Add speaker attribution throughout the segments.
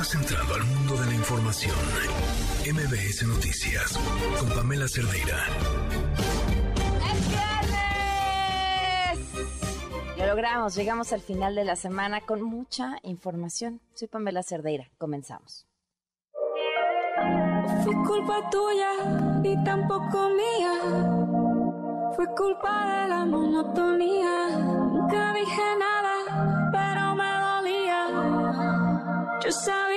Speaker 1: Estás entrando al mundo de la información. MBS Noticias con Pamela Cerdeira.
Speaker 2: Lo logramos, llegamos al final de la semana con mucha información. Soy Pamela Cerdeira, comenzamos.
Speaker 3: Fue culpa tuya y tampoco mía. Fue culpa de la monotonía. Nunca dije nada, pero me dolía. Yo sabía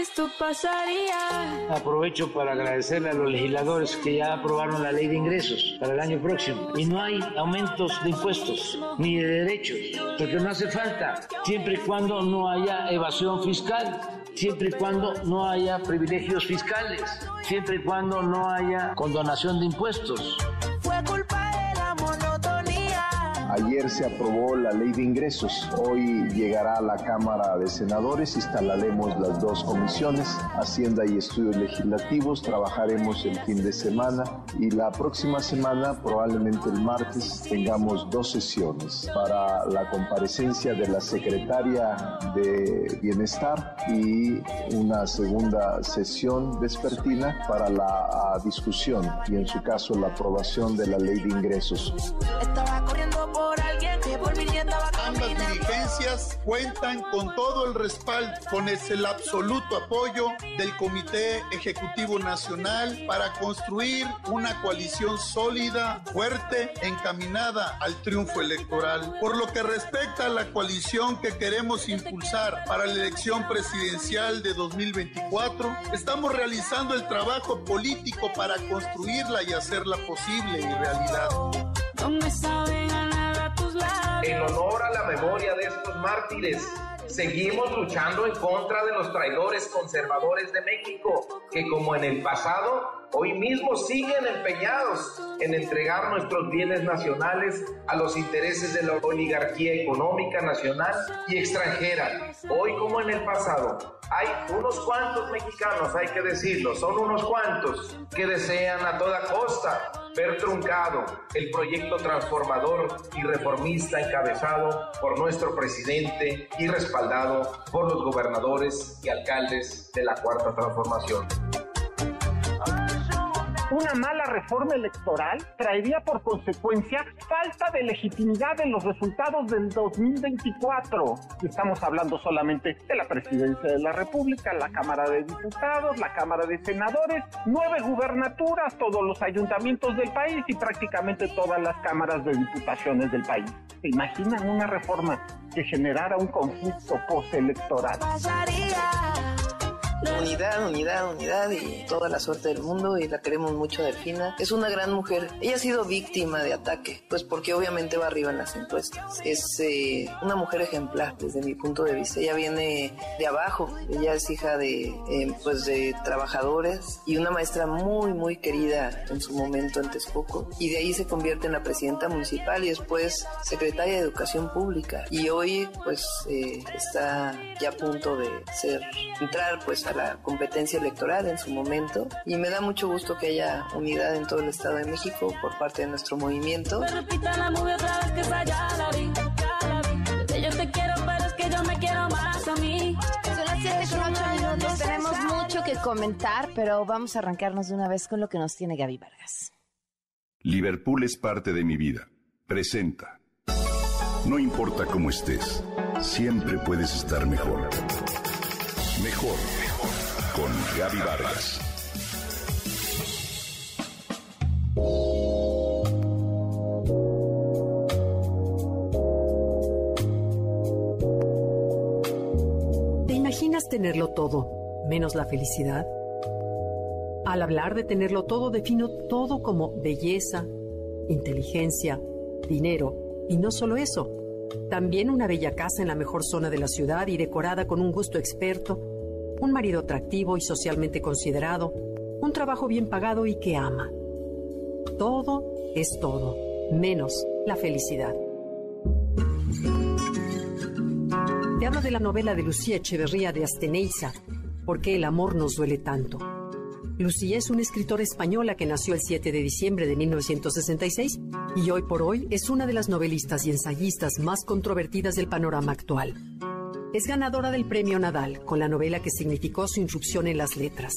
Speaker 3: que esto pasaría.
Speaker 4: Aprovecho para agradecerle a los legisladores que ya aprobaron la ley de ingresos para el año próximo. Y no hay aumentos de impuestos ni de derechos, porque no hace falta, siempre y cuando no haya evasión fiscal, siempre y cuando no haya privilegios fiscales, siempre y cuando no haya condonación de impuestos.
Speaker 3: Fue culpa.
Speaker 5: Ayer se aprobó la ley de ingresos. Hoy llegará a la Cámara de Senadores. Instalaremos las dos comisiones, Hacienda y Estudios Legislativos. Trabajaremos el fin de semana y la próxima semana, probablemente el martes, tengamos dos sesiones para la comparecencia de la secretaria de Bienestar y una segunda sesión vespertina para la ah, discusión y en su caso la aprobación de la ley de ingresos.
Speaker 3: Estaba corriendo por alguien que por mí estaba
Speaker 6: Ambas
Speaker 3: caminando.
Speaker 6: diligencias cuentan con todo el respaldo, con el absoluto apoyo del Comité Ejecutivo Nacional para construir una coalición sólida, fuerte, encaminada al triunfo electoral. Por lo que respecta a la coalición que queremos impulsar para la elección presidencial de 2024, estamos realizando el trabajo político para construirla y hacerla posible y realidad.
Speaker 3: No me saben
Speaker 7: En honor a la memoria de estos mártires, seguimos luchando en contra de los traidores conservadores de México, que como en el pasado, hoy mismo siguen empeñados en entregar nuestros bienes nacionales a los intereses de la oligarquía económica nacional y extranjera. Hoy como en el pasado, hay unos cuantos mexicanos, hay que decirlo, son unos cuantos que desean a toda costa ver truncado el proyecto transformador y reformista encabezado por nuestro presidente y respaldado por los gobernadores y alcaldes de la Cuarta Transformación.
Speaker 8: Una mala reforma electoral traería por consecuencia falta de legitimidad en los resultados del 2024. Y estamos hablando solamente de la presidencia de la República, la Cámara de Diputados, la Cámara de Senadores, nueve gubernaturas, todos los ayuntamientos del país y prácticamente todas las cámaras de diputaciones del país. ¿Se imaginan una reforma que generara un conflicto postelectoral?
Speaker 3: Pasaría.
Speaker 9: Unidad, unidad, unidad y toda la suerte del mundo y la queremos mucho Delfina. Es una gran mujer. Ella ha sido víctima de ataque, pues porque obviamente va arriba en las encuestas. Es eh, una mujer ejemplar desde mi punto de vista. Ella viene de abajo. Ella es hija de, eh, pues de trabajadores y una maestra muy, muy querida en su momento en Texcoco. Y de ahí se convierte en la presidenta municipal y después secretaria de Educación Pública. Y hoy pues eh, está ya a punto de ser, entrar pues a la competencia electoral en su momento y me da mucho gusto que haya unidad en todo el Estado de México por parte de nuestro movimiento.
Speaker 3: Me repita la movie otra vez que esa ya la vi, ya la vi. Desde yo te quiero, pero es que yo me quiero más a mí.
Speaker 2: Son las 7 con 8 minutos. Tenemos mucho que comentar, pero vamos a arrancarnos de una vez con lo que nos tiene Gaby Vargas.
Speaker 10: Liverpool es parte de mi vida. Presenta. No importa cómo estés, siempre puedes estar mejor. Mejor, mejor. Con Gaby Vargas.
Speaker 11: ¿Te imaginas tenerlo todo, menos la felicidad? Al hablar de tenerlo todo, defino todo como belleza, inteligencia, dinero, y no solo eso, también una bella casa en la mejor zona de la ciudad y decorada con un gusto experto, un marido atractivo y socialmente considerado, un trabajo bien pagado y que ama. Todo es todo, menos la felicidad. Te hablo de la novela de Lucía Echeverría de Asteneiza, ¿Por qué el amor nos duele tanto? Lucía es una escritora española que nació el 7 de diciembre de 1966 y hoy por hoy es una de las novelistas y ensayistas más controvertidas del panorama actual. Es ganadora del Premio Nadal con la novela que significó su irrupción en las letras.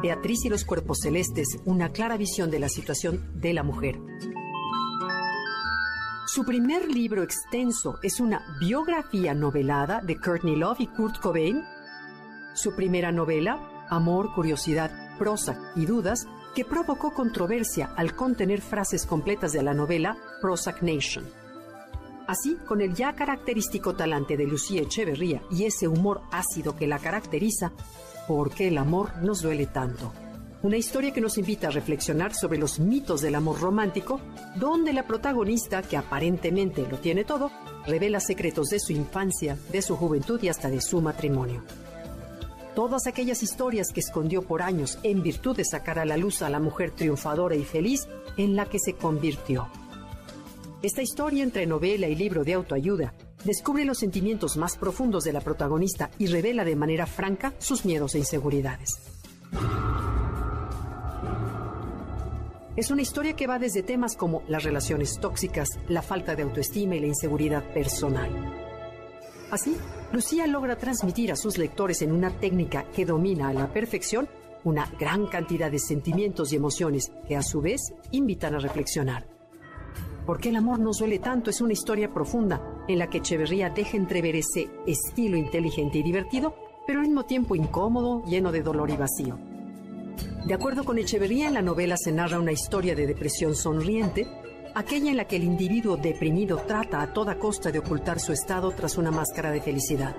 Speaker 11: Beatriz y los cuerpos celestes, una clara visión de la situación de la mujer. Su primer libro extenso es una biografía novelada de Courtney Love y Kurt Cobain. Su primera novela, Amor, Curiosidad, Prosa y Dudas, que provocó controversia al contener frases completas de la novela Prozac Nation. Así, con el ya característico talante de Lucía Echeverría y ese humor ácido que la caracteriza, ¿por qué el amor nos duele tanto? Una historia que nos invita a reflexionar sobre los mitos del amor romántico, donde la protagonista, que aparentemente lo tiene todo, revela secretos de su infancia, de su juventud y hasta de su matrimonio. Todas aquellas historias que escondió por años en virtud de sacar a la luz a la mujer triunfadora y feliz en la que se convirtió. Esta historia entre novela y libro de autoayuda descubre los sentimientos más profundos de la protagonista y revela de manera franca sus miedos e inseguridades. Es una historia que va desde temas como las relaciones tóxicas, la falta de autoestima y la inseguridad personal. Así, Lucía logra transmitir a sus lectores en una técnica que domina a la perfección una gran cantidad de sentimientos y emociones que a su vez invitan a reflexionar. ¿Por qué el amor nos duele tanto? Es una historia profunda en la que Echeverría deja entrever ese estilo inteligente y divertido, pero al mismo tiempo incómodo, lleno de dolor y vacío. De acuerdo con Echeverría, en la novela se narra una historia de depresión sonriente, aquella en la que el individuo deprimido trata a toda costa de ocultar su estado tras una máscara de felicidad.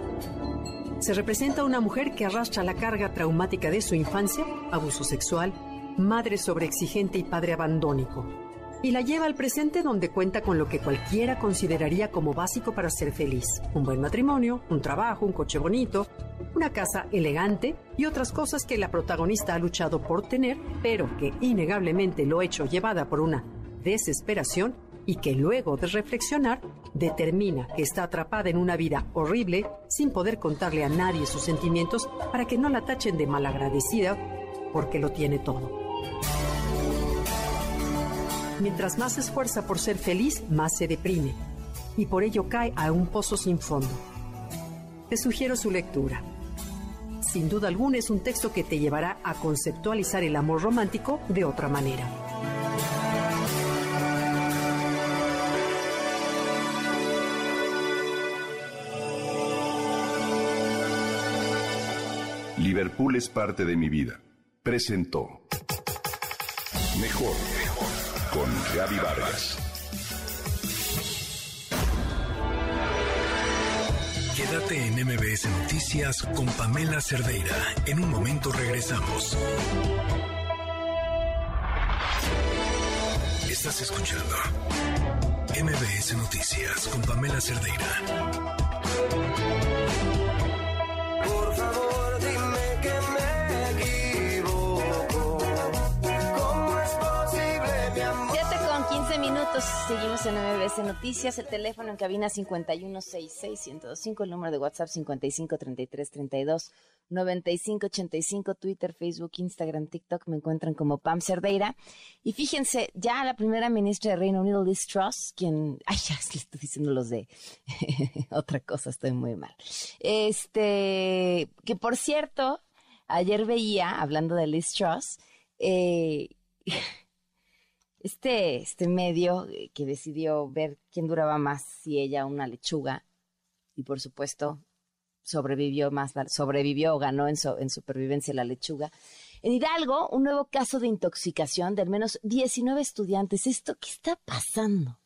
Speaker 11: Se representa a una mujer que arrastra la carga traumática de su infancia, abuso sexual, madre sobreexigente y padre abandónico, y la lleva al presente donde cuenta con lo que cualquiera consideraría como básico para ser feliz. Un buen matrimonio, un trabajo, un coche bonito, una casa elegante y otras cosas que la protagonista ha luchado por tener, pero que innegablemente lo ha hecho llevada por una desesperación y que luego de reflexionar determina que está atrapada en una vida horrible sin poder contarle a nadie sus sentimientos para que no la tachen de malagradecida porque lo tiene todo. Mientras más se esfuerza por ser feliz, más se deprime y por ello cae a un pozo sin fondo. Te sugiero su lectura. Sin duda alguna es un texto que te llevará a conceptualizar el amor romántico de otra manera.
Speaker 10: Liverpool es parte de mi vida. Presentó Mejor con Gaby Vargas.
Speaker 1: Quédate en MBS Noticias con Pamela Cerdeira. En un momento regresamos. Estás escuchando MBS Noticias con Pamela Cerdeira.
Speaker 3: Por favor, dime
Speaker 2: 7 con 15 minutos. Seguimos en MBS Noticias. El teléfono en cabina 5166-1025. El número de WhatsApp 553332. 9585, Twitter, Facebook, Instagram, TikTok, me encuentran como Pam Cerdeira. Y fíjense, ya la primera ministra de Reino Unido, Liz Truss, quien, ay, ya le estoy diciendo los de otra cosa, estoy muy mal. Este, que por cierto, ayer veía, hablando de Liz Truss, eh, este, este medio eh, que decidió ver quién duraba más, si ella una lechuga, y por supuesto sobrevivió más, sobrevivió o ganó en, so- en supervivencia la lechuga. En Hidalgo, un nuevo caso de intoxicación de al menos 19 estudiantes. ¿Esto qué está pasando?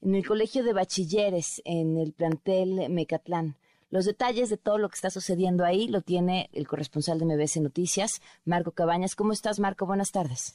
Speaker 2: En el colegio de bachilleres, en el plantel Mecatlán. Los detalles de todo lo que está sucediendo ahí lo tiene el corresponsal de MBS Noticias, Marco Cabañas. ¿Cómo estás, Marco? Buenas tardes.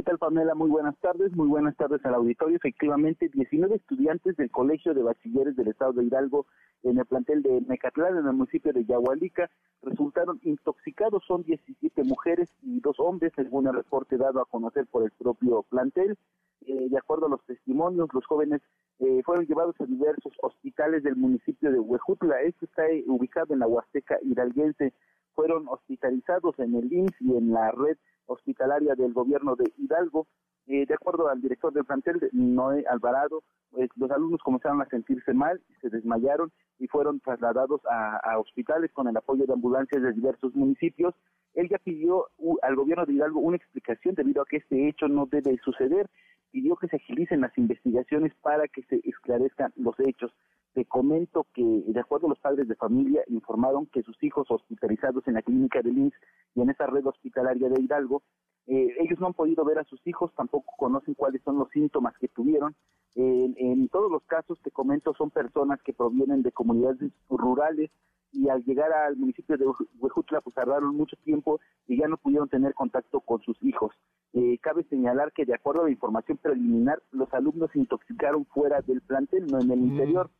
Speaker 12: ¿Qué tal, Pamela? Muy buenas tardes. Muy buenas tardes al auditorio. Efectivamente, 19 estudiantes del Colegio de Bachilleres del Estado de Hidalgo en el plantel de Mecatlán, en el municipio de Yahualica, resultaron intoxicados. Son 17 mujeres y dos hombres, según el reporte dado a conocer por el propio plantel. Eh, de acuerdo a los testimonios, los jóvenes eh, fueron llevados a diversos hospitales del municipio de Huejutla. Esto está eh, ubicado en la Huasteca hidalguense. Fueron hospitalizados en el IMSS y en la red hospitalaria del gobierno de Hidalgo. Eh, de acuerdo al director del plantel, Noé Alvarado, pues, los alumnos comenzaron a sentirse mal, se desmayaron
Speaker 13: y fueron trasladados a, hospitales con el apoyo de ambulancias de diversos municipios. Él ya pidió al gobierno de Hidalgo una explicación debido a que este hecho no debe suceder. Pidió que se agilicen las investigaciones para que se esclarezcan los hechos. Te comento que, de acuerdo a los padres de familia, informaron que sus hijos hospitalizados en la clínica de Lins y en esa red hospitalaria de Hidalgo, eh, ellos no han podido ver a sus hijos, tampoco conocen cuáles son los síntomas que tuvieron. en todos los casos, te comento, son personas que provienen de comunidades rurales y al llegar al municipio de Huejutla, pues tardaron mucho tiempo y ya no pudieron tener contacto con sus hijos. Eh, cabe señalar que de acuerdo a la información preliminar, los alumnos se intoxicaron fuera del plantel, no en el mm. interior.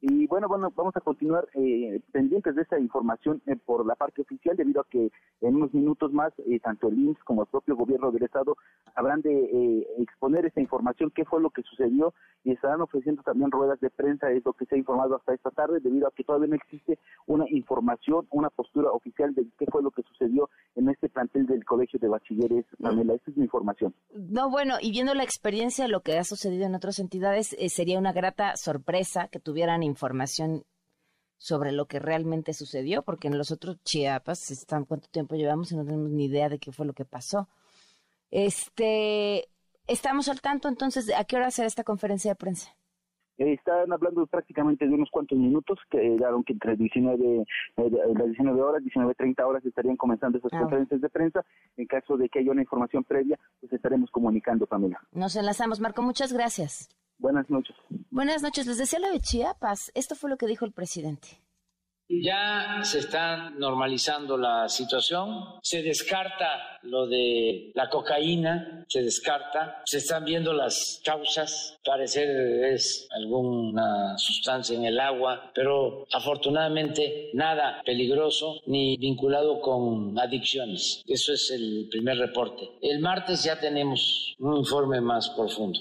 Speaker 13: Y bueno, bueno, vamos a continuar eh, pendientes de esta información eh, por la parte oficial, debido a que en unos minutos más, eh, tanto el IMSS como el propio gobierno del Estado habrán de exponer esta información, qué fue lo que sucedió, y estarán ofreciendo también ruedas de prensa, es lo que se ha informado hasta esta tarde, debido a que todavía no existe una información, una postura oficial de qué fue lo que sucedió en este plantel del Colegio de Bachilleres, Pamela. Esta es mi información.
Speaker 2: No, bueno, y viendo la experiencia, lo que ha sucedido en otras entidades, sería una grata sorpresa que tuvieran información sobre lo que realmente sucedió, porque en los otros Chiapas, están, ¿cuánto tiempo llevamos? Y no tenemos ni idea de qué fue lo que pasó. Este, estamos al tanto, entonces, ¿a qué hora será esta conferencia de prensa?
Speaker 13: Están hablando prácticamente de unos cuantos minutos, que que entre 19, eh, las 19 horas, 19.30 horas estarían comenzando esas ah, conferencias de prensa. En caso de que haya una información previa, pues estaremos comunicando, Pamela.
Speaker 2: Nos enlazamos, Marco, muchas gracias.
Speaker 13: Buenas noches.
Speaker 2: Buenas noches. Les decía lo de Chiapas. Esto fue lo que dijo el presidente.
Speaker 4: Ya se está normalizando la situación, se descarta lo de la cocaína, se descarta, se están viendo las causas, parecer es alguna sustancia en el agua, pero afortunadamente nada peligroso ni vinculado con adicciones. Eso es el primer reporte. El martes ya tenemos un informe más profundo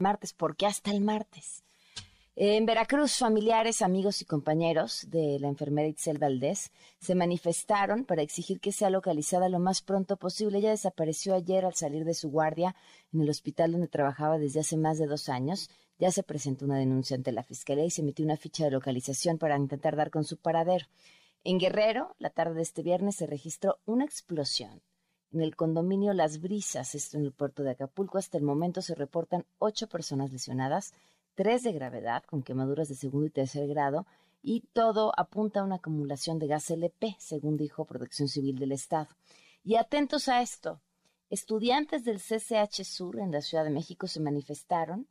Speaker 2: martes, porque hasta el martes. En Veracruz, familiares, amigos y compañeros de la enfermera Itzel Valdés se manifestaron para exigir que sea localizada lo más pronto posible. Ella desapareció ayer al salir de su guardia en el hospital donde trabajaba desde hace más de dos años. Ya se presentó una denuncia ante la Fiscalía y se emitió una ficha de localización para intentar dar con su paradero. En Guerrero, la tarde de este viernes, se registró una explosión en el condominio Las Brisas, esto en el puerto de Acapulco, hasta el momento se reportan ocho personas lesionadas, tres de gravedad, con quemaduras de segundo y tercer grado, y todo apunta a una acumulación de gas LP, según dijo Protección Civil del Estado. Y atentos a esto, estudiantes del CCH Sur en la Ciudad de México se manifestaron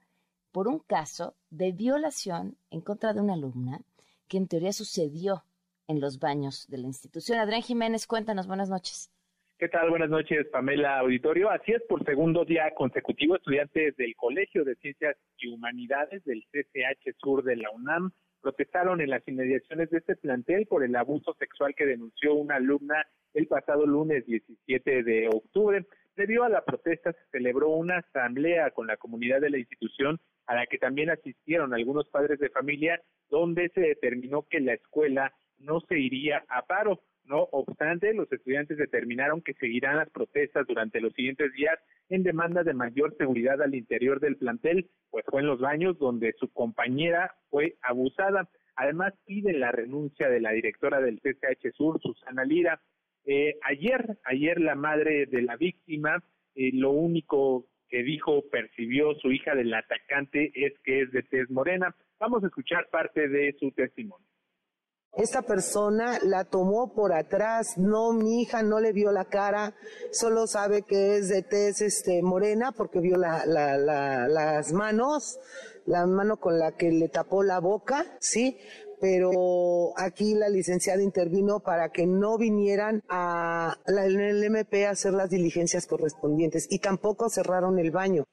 Speaker 2: por un caso de violación en contra de una alumna que en teoría sucedió en los baños de la institución. Adrián Jiménez, cuéntanos, buenas noches.
Speaker 14: ¿Qué tal? Buenas noches, Pamela Auditorio. Así es, por segundo día consecutivo, estudiantes del Colegio de Ciencias y Humanidades del CCH Sur de la UNAM protestaron en las inmediaciones de este plantel por el abuso sexual que denunció una alumna el pasado lunes 17 de octubre. Debido a la protesta, se celebró una asamblea con la comunidad de la institución a la que también asistieron algunos padres de familia, donde se determinó que la escuela no se iría a paro. No obstante, los estudiantes determinaron que seguirán las protestas durante los siguientes días en demanda de mayor seguridad al interior del plantel, pues fue en los baños donde su compañera fue abusada. Además, piden la renuncia de la directora del CCH Sur, Susana Lira. Eh, ayer, ayer la madre de la víctima, eh, lo único que dijo, percibió su hija del atacante es que es de tez morena. Vamos a escuchar parte de su testimonio.
Speaker 15: Esta persona la tomó por atrás, no, mi hija no le vio la cara, solo sabe que es de tez este, morena porque vio la, las manos, la mano con la que le tapó la boca, ¿sí? pero aquí la licenciada intervino para que no vinieran a la, el MP a hacer las diligencias correspondientes y tampoco cerraron el baño.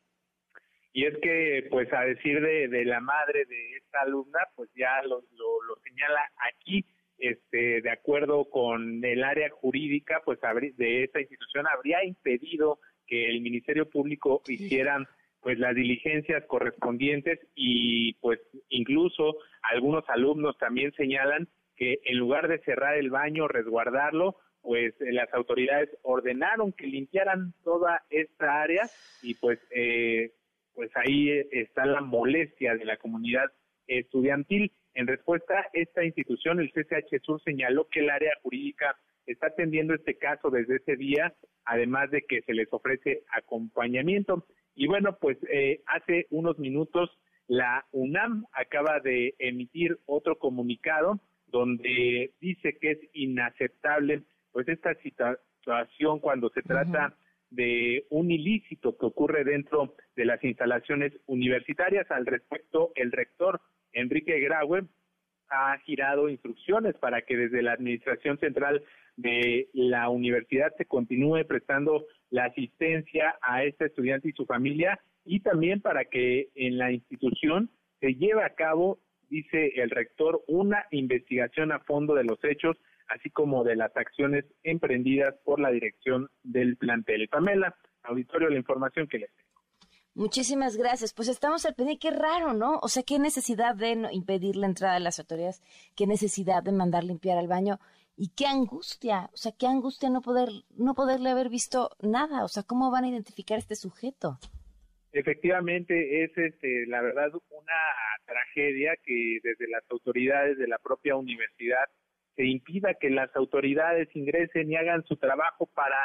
Speaker 14: Y es que, pues a decir de, de la madre de esta alumna, pues ya lo, lo, señala aquí, este, de acuerdo con el área jurídica, pues de esta institución habría impedido que el Ministerio Público hicieran pues las diligencias correspondientes y pues incluso algunos alumnos también señalan que en lugar de cerrar el baño, resguardarlo, pues las autoridades ordenaron que limpiaran toda esta área y pues eh, pues ahí está la molestia de la comunidad estudiantil. En respuesta, esta institución, el CCH Sur, señaló que el área jurídica está atendiendo este caso desde ese día, además de que se les ofrece acompañamiento. Y bueno, pues eh, hace unos minutos la UNAM acaba de emitir otro comunicado donde dice que es inaceptable pues esta situación cuando se trata de un ilícito que ocurre dentro de las instalaciones universitarias. Al respecto, el rector Enrique Graue ha girado instrucciones para que desde la Administración Central de la universidad se continúe prestando la asistencia a este estudiante y su familia y también para que en la institución se lleve a cabo, dice el rector, una investigación a fondo de los hechos, así como de las acciones emprendidas por la dirección del plantel. Pamela, auditorio, la información que les tengo.
Speaker 2: Muchísimas gracias. Pues estamos al pendiente. Qué raro, ¿no? O sea, qué necesidad de impedir la entrada de las autoridades, qué necesidad de mandar limpiar al baño y qué angustia, o sea, qué angustia no poder no poderle haber visto nada, o sea, cómo van a identificar a este sujeto.
Speaker 14: Efectivamente es este la verdad una tragedia que desde las autoridades de la propia universidad se impida que las autoridades ingresen y hagan su trabajo para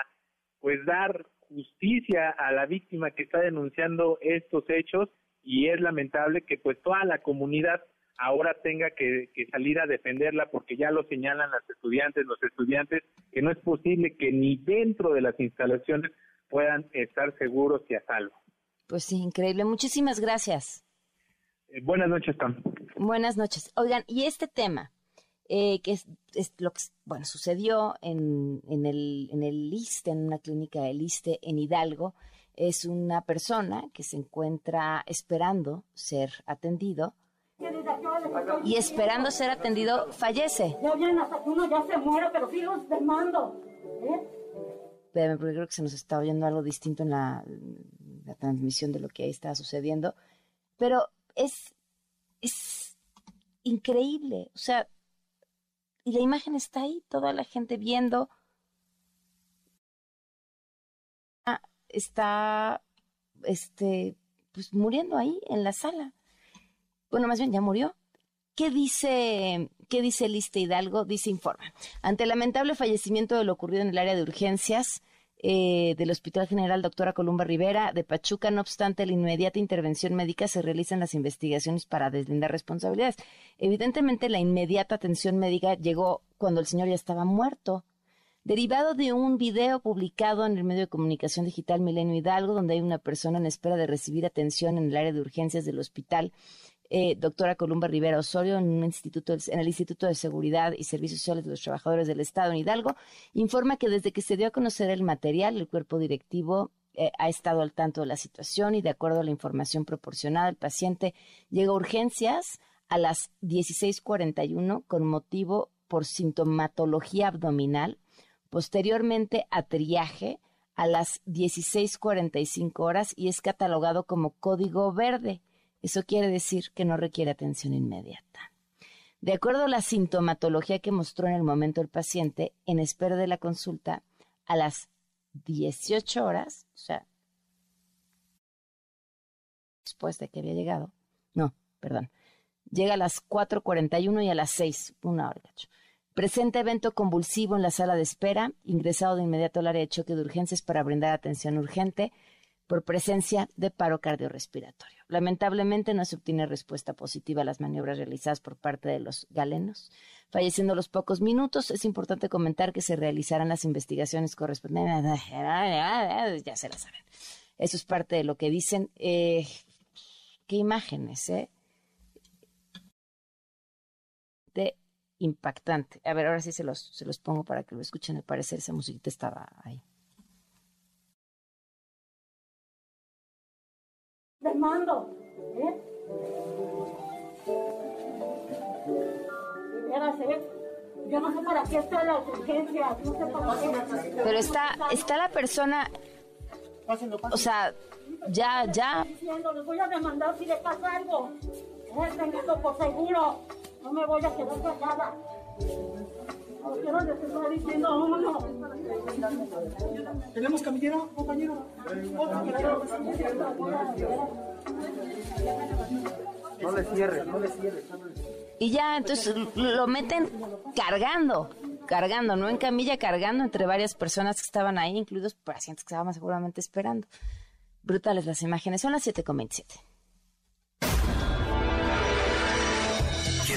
Speaker 14: pues dar justicia a la víctima que está denunciando estos hechos y es lamentable que pues toda la comunidad ahora tenga que, salir a defenderla porque ya lo señalan las estudiantes, los estudiantes, que no es posible que ni dentro de las instalaciones puedan estar seguros y a salvo.
Speaker 2: Pues sí, increíble. Muchísimas gracias.
Speaker 14: Eh, buenas noches, Tom.
Speaker 2: Buenas noches. Oigan, y este tema, eh, que es, lo que bueno, sucedió en, en, el, en el LISTE, en una clínica del LISTE en Hidalgo, es una persona que se encuentra esperando ser atendido y esperando ser atendido fallece.
Speaker 16: Ya vienen hasta uno ya se muere, pero sigue esperando. ¿eh?
Speaker 2: Espérame, porque creo que se nos está oyendo algo distinto en la, la transmisión de lo que ahí está sucediendo. Pero es, es increíble. O sea, y la imagen está ahí, toda la gente viendo. Ah, está este pues muriendo ahí en la sala bueno, más bien ya murió. ¿Qué dice, qué dice Liste Hidalgo? Dice informa. Ante el lamentable fallecimiento de lo ocurrido en el área de urgencias eh, del Hospital General Doctora Columba Rivera de Pachuca, no obstante la inmediata intervención médica, se realizan las investigaciones para deslindar responsabilidades. Evidentemente, la inmediata atención médica llegó cuando el señor ya estaba muerto. Derivado de un video publicado en el medio de comunicación digital Milenio Hidalgo, donde hay una persona en espera de recibir atención en el área de urgencias del hospital, eh, doctora Columba Rivera Osorio, en, un instituto, el Instituto de Seguridad y Servicios Sociales de los Trabajadores del Estado en Hidalgo, informa que desde que se dio a conocer el material, el cuerpo directivo eh, ha estado al tanto de la situación y de acuerdo a la información proporcionada, el paciente llega a urgencias a las 16:41 con motivo por sintomatología abdominal, posteriormente a triaje a las 16:45 horas y es catalogado como código verde. Eso quiere decir que no requiere atención inmediata. De acuerdo a la sintomatología que mostró en el momento el paciente, en espera de la consulta, a las 18 horas, o sea, después de que había llegado, no, perdón, llega a las 4.41 y a las 6, una hora, cacho. Presenta evento convulsivo en la sala de espera, ingresado de inmediato al área de choque de urgencias para brindar atención urgente, por presencia de paro cardiorrespiratorio. Lamentablemente no se obtiene respuesta positiva a las maniobras realizadas por parte de los galenos. Falleciendo a los pocos minutos, es importante comentar que se realizarán las investigaciones correspondientes. Ya se la saben. Eso es parte de lo que dicen. Eh, qué imágenes, ¿eh? De impactante. A ver, ahora sí se los, se los pongo para que lo escuchen. Al parecer esa musiquita estaba ahí.
Speaker 16: Mando. ¿eh? Yo no sé para qué está la urgencia, no sé para qué.
Speaker 2: Pero está, está la persona, o sea, ya, ya.
Speaker 16: Diciendo, les voy a demandar si le pasa algo. Tengo por seguro, no me voy a quedar callada.
Speaker 17: ¿Tenemos camillero, compañero?
Speaker 18: No le cierres, no le cierres.
Speaker 2: Y ya, entonces lo meten cargando, cargando, no en camilla, cargando entre varias personas que estaban ahí, incluidos pacientes que estaban seguramente esperando. Brutales las imágenes. Son las 7.27.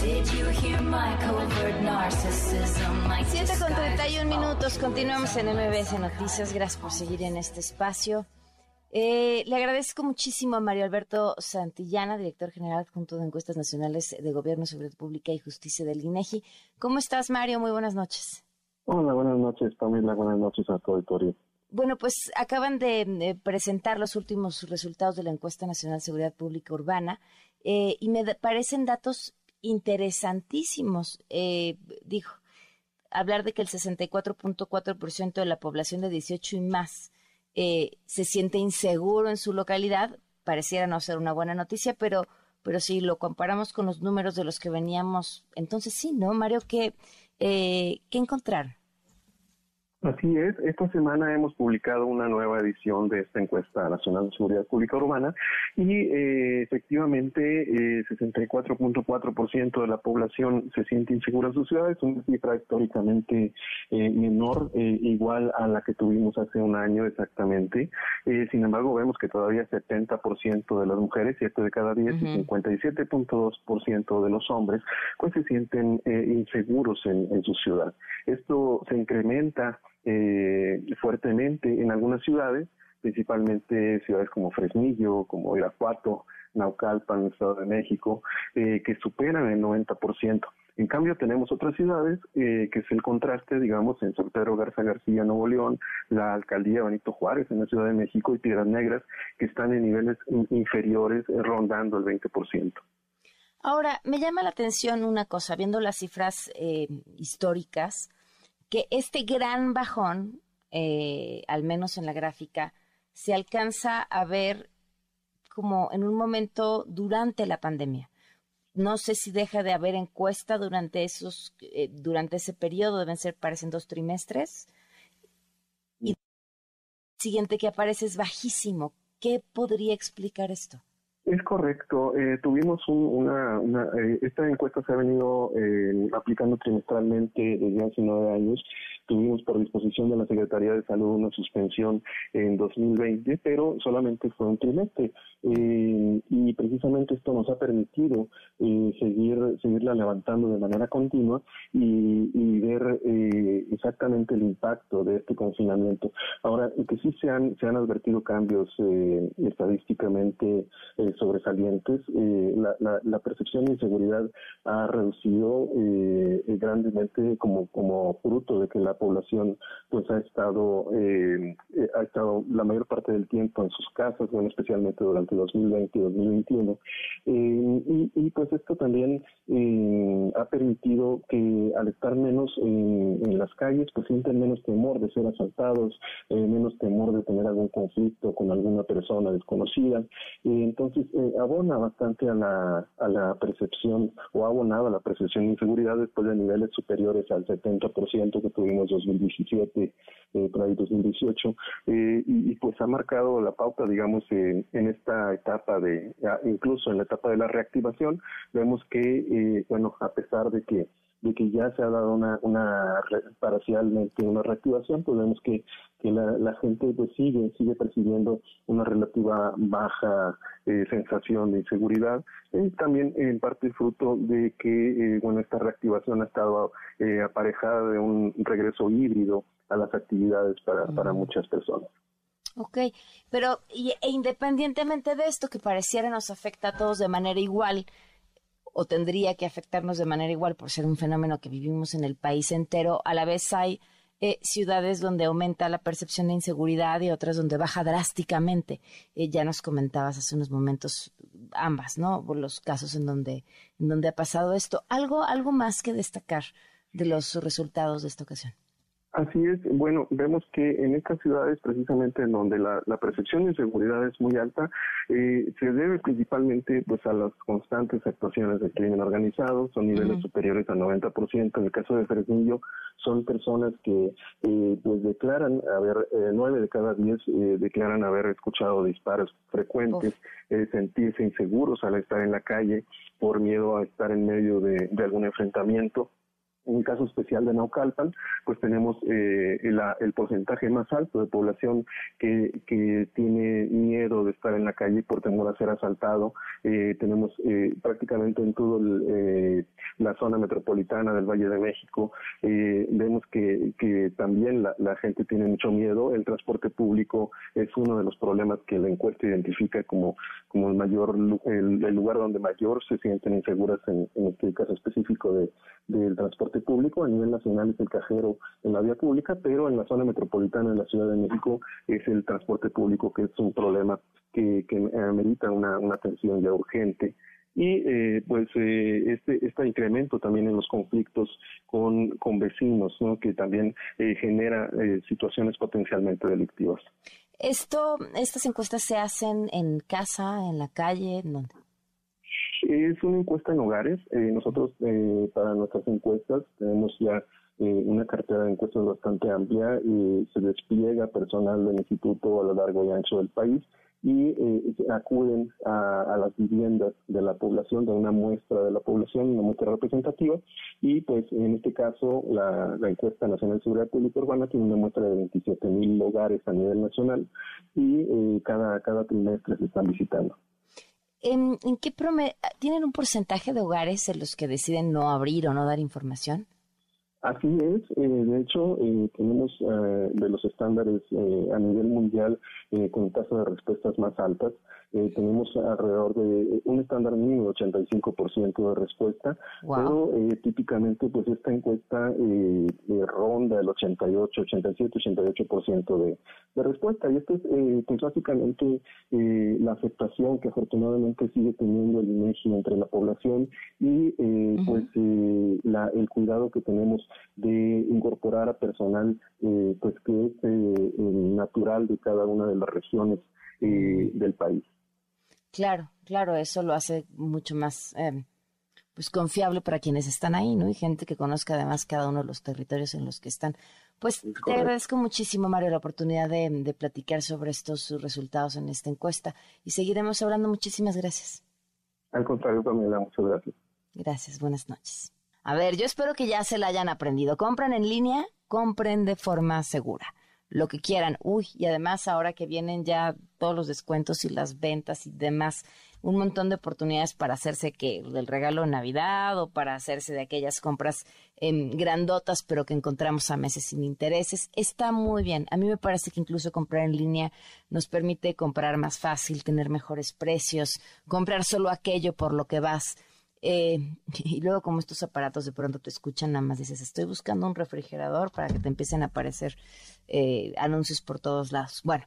Speaker 2: 7 con 31 minutos, continuamos en MBS Noticias. Gracias por seguir en este espacio. Eh, le agradezco muchísimo a Mario Alberto Santillana, director general junto de Encuestas Nacionales de Gobierno, Seguridad Pública y Justicia del INEGI. ¿Cómo estás, Mario? Muy buenas noches.
Speaker 19: Hola, buenas noches, Pamela. Buenas noches a tu auditorio.
Speaker 2: Bueno, pues acaban de eh, presentar los últimos resultados de la Encuesta Nacional de Seguridad Pública Urbana eh, y me parecen datos interesantísimos. Eh, dijo, hablar de que el 64.4% de la población de 18 y más eh, se siente inseguro en su localidad, pareciera no ser una buena noticia, pero, pero si lo comparamos con los números de los que veníamos, entonces sí, ¿no, Mario? ¿Qué, eh, ¿qué encontrar?
Speaker 19: Así es, esta semana hemos publicado una nueva edición de esta encuesta nacional de seguridad pública urbana y eh, efectivamente eh, 64.4% de la población se siente insegura en sus ciudades, una cifra históricamente eh, menor, eh, igual a la que tuvimos hace un año exactamente. Eh, sin embargo, vemos que todavía 70% de las mujeres, 7 de cada 10 y 57.2% de los hombres, pues se sienten eh, inseguros en, en su ciudad. Esto se incrementa eh, fuertemente en algunas ciudades, principalmente ciudades como Fresnillo, como Irapuato, Naucalpan, Estado de México, eh, que superan el 90%. En cambio, tenemos otras ciudades, eh, que es el contraste, digamos, en San Pedro Garza García, Nuevo León, la alcaldía Benito Juárez en la Ciudad de México y Piedras Negras, que están en niveles in- inferiores, eh, rondando el 20%.
Speaker 2: Ahora, me llama la atención una cosa, viendo las cifras eh, históricas, que este gran bajón, eh, al menos en la gráfica, se alcanza a ver como en un momento durante la pandemia. No sé si deja de haber encuesta durante esos, eh, durante ese periodo, deben ser, parecen dos trimestres. Y el siguiente que aparece es bajísimo. ¿Qué podría explicar esto?
Speaker 19: Es correcto. Eh, tuvimos un- una, una eh, esta encuesta se ha venido eh, aplicando trimestralmente desde hace nueve años. Tuvimos por disposición de la Secretaría de Salud una suspensión en 2020, pero solamente fue un trimestre. Eh, y precisamente esto nos ha permitido eh, seguir seguirla levantando de manera continua y, ver eh, exactamente el impacto de este confinamiento. Ahora, que sí se han, se han advertido cambios eh, estadísticamente eh, sobresalientes, la, percepción de inseguridad ha reducido grandemente como, como fruto de que la población pues ha estado eh, eh, ha estado la mayor parte del tiempo en sus casas, bueno, especialmente durante 2020 y 2021. Eh, y, y, pues esto también eh, ha permitido que al estar menos en, en las calles, pues sienten menos temor de ser asaltados, menos temor de tener algún conflicto con alguna persona desconocida. Entonces, abona bastante a la, a la percepción o ha abonado a la percepción de inseguridad después de niveles superiores al 70% que tuvimos 2017, eh, por ahí 2018, eh, y, y, pues ha marcado la pauta, digamos, eh, en esta etapa de, ya incluso en la etapa de la reactivación, vemos que, eh, bueno, a pesar de que de que ya se ha dado una, una parcialmente una reactivación, pues vemos que, que la, la gente pues sigue, sigue percibiendo una relativa baja eh, sensación de inseguridad, eh, también en parte fruto de que, eh, bueno, esta reactivación ha estado eh, aparejada de un regreso híbrido a las actividades para, para muchas personas.
Speaker 2: Ok, pero y- e independientemente de esto que pareciera nos afecta a todos de manera igual, o tendría que afectarnos de manera igual por ser un fenómeno que vivimos en el país entero, a la vez hay eh, ciudades donde aumenta la percepción de inseguridad y otras donde baja drásticamente. Eh, ya nos comentabas hace unos momentos ambas, ¿no? Los casos en donde, en donde ha pasado esto. Algo, algo más que destacar de los resultados de esta ocasión.
Speaker 19: Así es, bueno, vemos que en estas ciudades precisamente en donde la, percepción de inseguridad es muy alta, eh, se debe principalmente pues a las constantes actuaciones de crimen organizado, son niveles superiores al 90%, en el caso de Fresnillo son personas que eh, pues declaran haber, eh, nueve de cada diez declaran haber escuchado disparos frecuentes, sentirse inseguros al estar en la calle por miedo a estar en medio de algún enfrentamiento en el caso especial de Naucalpan, pues tenemos eh, el, porcentaje más alto de población que, tiene miedo de estar en la calle por temor a ser asaltado. Eh, tenemos eh, prácticamente en toda la zona metropolitana del Valle de México, vemos que, también la, gente tiene mucho miedo. El transporte público es uno de los problemas que la encuesta identifica como, como el mayor el, lugar donde mayor se sienten inseguras en, este caso específico de, del transporte público, a nivel nacional es el cajero en la vía pública, pero en la zona metropolitana de la Ciudad de México es el transporte público que es un problema que, que amerita una, atención ya urgente y eh, pues eh, este este incremento también en los conflictos con, con vecinos ¿no? que también eh, genera situaciones potencialmente delictivas
Speaker 2: esto estas encuestas se hacen en casa en la calle ¿en dónde?
Speaker 19: Es una encuesta en hogares. Eh, nosotros eh, para nuestras encuestas tenemos ya eh, una cartera de encuestas bastante amplia y se despliega personal del instituto a lo largo y ancho del país y eh, acuden a, las viviendas de la población, de una muestra de la población, una muestra representativa, y pues en este caso la, encuesta nacional de seguridad pública urbana tiene una muestra de 27 mil hogares a nivel nacional y cada, cada trimestre se están visitando.
Speaker 2: ¿En, qué tienen un porcentaje de hogares en los que deciden no abrir o no dar información?
Speaker 19: Así es, eh, de hecho eh, tenemos eh, de los estándares a nivel mundial con tasas de respuestas más altas. Tenemos alrededor de un estándar mínimo de 85% de respuesta, pero típicamente pues esta encuesta ronda el 88, 87, 88% de, de respuesta. Y esto es pues básicamente la aceptación que afortunadamente sigue teniendo el INEGI entre la población y pues la, el cuidado que tenemos de incorporar a personal eh, pues que es eh, natural de cada una de las regiones eh, del país.
Speaker 2: Claro, claro, eso lo hace mucho más em, pues confiable para quienes están ahí, ¿no? Y gente que conozca además cada uno de los territorios en los que están. Pues te agradezco muchísimo, Mario, la oportunidad de, de platicar sobre estos resultados en esta encuesta y seguiremos hablando. Muchísimas gracias.
Speaker 19: Al contrario, Pamela, muchas gracias.
Speaker 2: Gracias, buenas noches. A ver, yo espero que ya se la hayan aprendido. Compren en línea, compren de forma segura. Lo que quieran. Uy, y además ahora que vienen ya todos los descuentos y las ventas y demás, un montón de oportunidades para hacerse que del regalo de Navidad o para hacerse de aquellas compras em, grandotas pero que encontramos a meses sin intereses. Está muy bien. A mí me parece que incluso comprar en línea nos permite comprar más fácil, tener mejores precios, comprar solo aquello por lo que vas eh, y luego como estos aparatos de pronto te escuchan, nada más dices, estoy buscando un refrigerador para que te empiecen a aparecer eh, anuncios por todos lados. Bueno,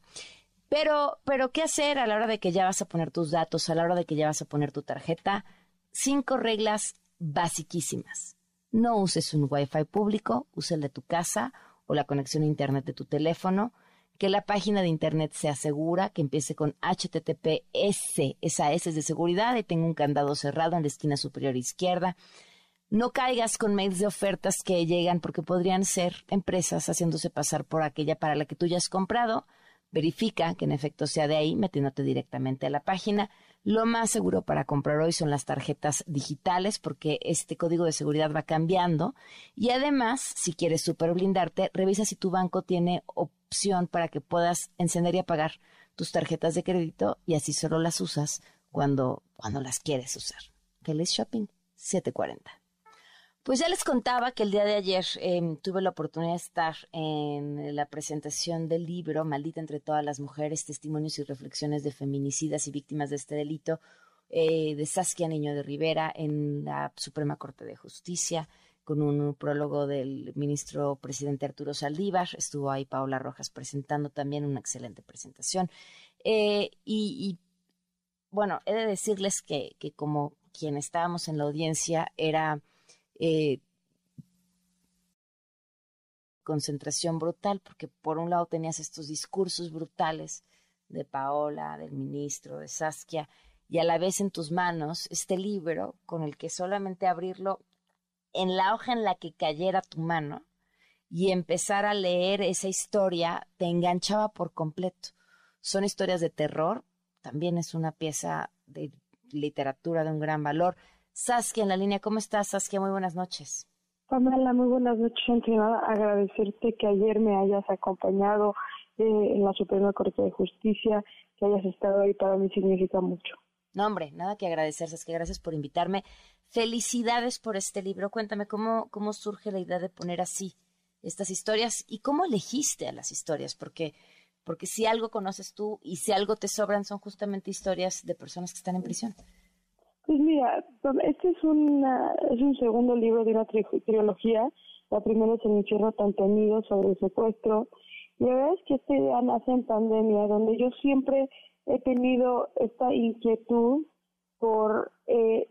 Speaker 2: pero, pero ¿qué hacer a la hora de que ya vas a poner tus datos, a la hora de que ya vas a poner tu tarjeta? Cinco reglas basiquísimas. No uses un Wi-Fi público, use el de tu casa o la conexión a Internet de tu teléfono que la página de internet sea segura, que empiece con HTTPS, esa S es de seguridad y tenga un candado cerrado en la esquina superior izquierda. No caigas con mails de ofertas que llegan porque podrían ser empresas haciéndose pasar por aquella para la que tú ya has comprado. Verifica que en efecto sea de ahí, metiéndote directamente a la página. Lo más seguro para comprar hoy son las tarjetas digitales porque este código de seguridad va cambiando. Y además, si quieres super blindarte, revisa si tu banco tiene opción para que puedas encender y apagar tus tarjetas de crédito y así solo las usas cuando, cuando las quieres usar. Feliz Shopping 740. Pues ya les contaba que el día de ayer em, tuve la oportunidad de estar en la presentación del libro Maldita entre todas las mujeres, testimonios y reflexiones de feminicidas y víctimas de este delito eh, de Saskia Niño de Rivera en la Suprema Corte de Justicia. con un prólogo del ministro presidente Arturo Saldívar. Estuvo ahí Paola Rojas presentando también una excelente presentación. Eh, y, bueno, he de decirles que, que, como quien estábamos en la audiencia era eh, concentración brutal, porque por un lado tenías estos discursos brutales de Paola, del ministro, de Saskia, y a la vez en tus manos este libro con el que solamente abrirlo en la hoja en la que cayera tu mano y empezar a leer esa historia te enganchaba por completo. Son historias de terror, también es una pieza de literatura de un gran valor. Saskia en la línea, ¿cómo estás Saskia? Muy buenas noches.
Speaker 18: Pamela, muy buenas noches. Antes nada, agradecerte que ayer me hayas acompañado eh, en la Suprema Corte de Justicia, que hayas estado ahí, para mí significa mucho.
Speaker 2: No, hombre, nada que agradecer, Saskia, gracias por invitarme. Felicidades por este libro. Cuéntame cómo, cómo surge la idea de poner así estas historias y cómo elegiste a las historias, porque, porque si algo conoces tú y si algo te sobran son justamente historias de personas que están en prisión.
Speaker 18: Pues mira, este es, una, es un segundo libro de una trilogía. La primera es El infierno tan temido sobre el secuestro. Y la verdad es que este día nace en pandemia, donde yo siempre he tenido esta inquietud por eh,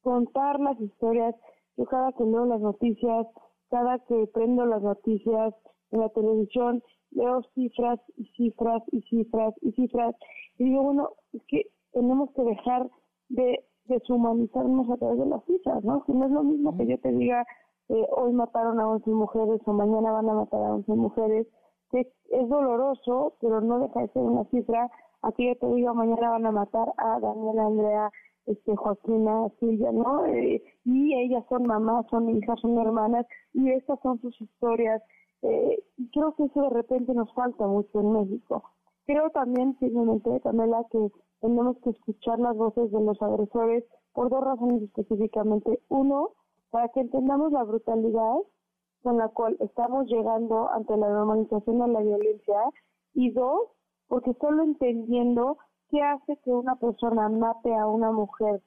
Speaker 18: contar las historias. Yo cada que leo las noticias, cada que prendo las noticias en la televisión, veo cifras y cifras y cifras y cifras. Y digo, bueno, es que tenemos que dejar de deshumanizarnos a través de las cifras, ¿no? Que no es lo mismo que yo te diga, eh, hoy mataron a 11 mujeres o mañana van a matar a 11 mujeres, que es doloroso, pero no deja de ser una cifra. Aquí yo te digo, mañana van a matar a Daniela, Andrea, este Joaquina, Silvia, ¿no? Eh, y ellas son mamás, son hijas, son hermanas, y estas son sus historias. Eh, creo que eso de repente nos falta mucho en México. Creo también, simplemente, Camela, que tenemos que escuchar las voces de los agresores por dos razones específicamente. Uno, para que entendamos la brutalidad con la cual estamos llegando ante la normalización de la violencia. Y dos, porque solo entendiendo qué hace que una persona mate a una mujer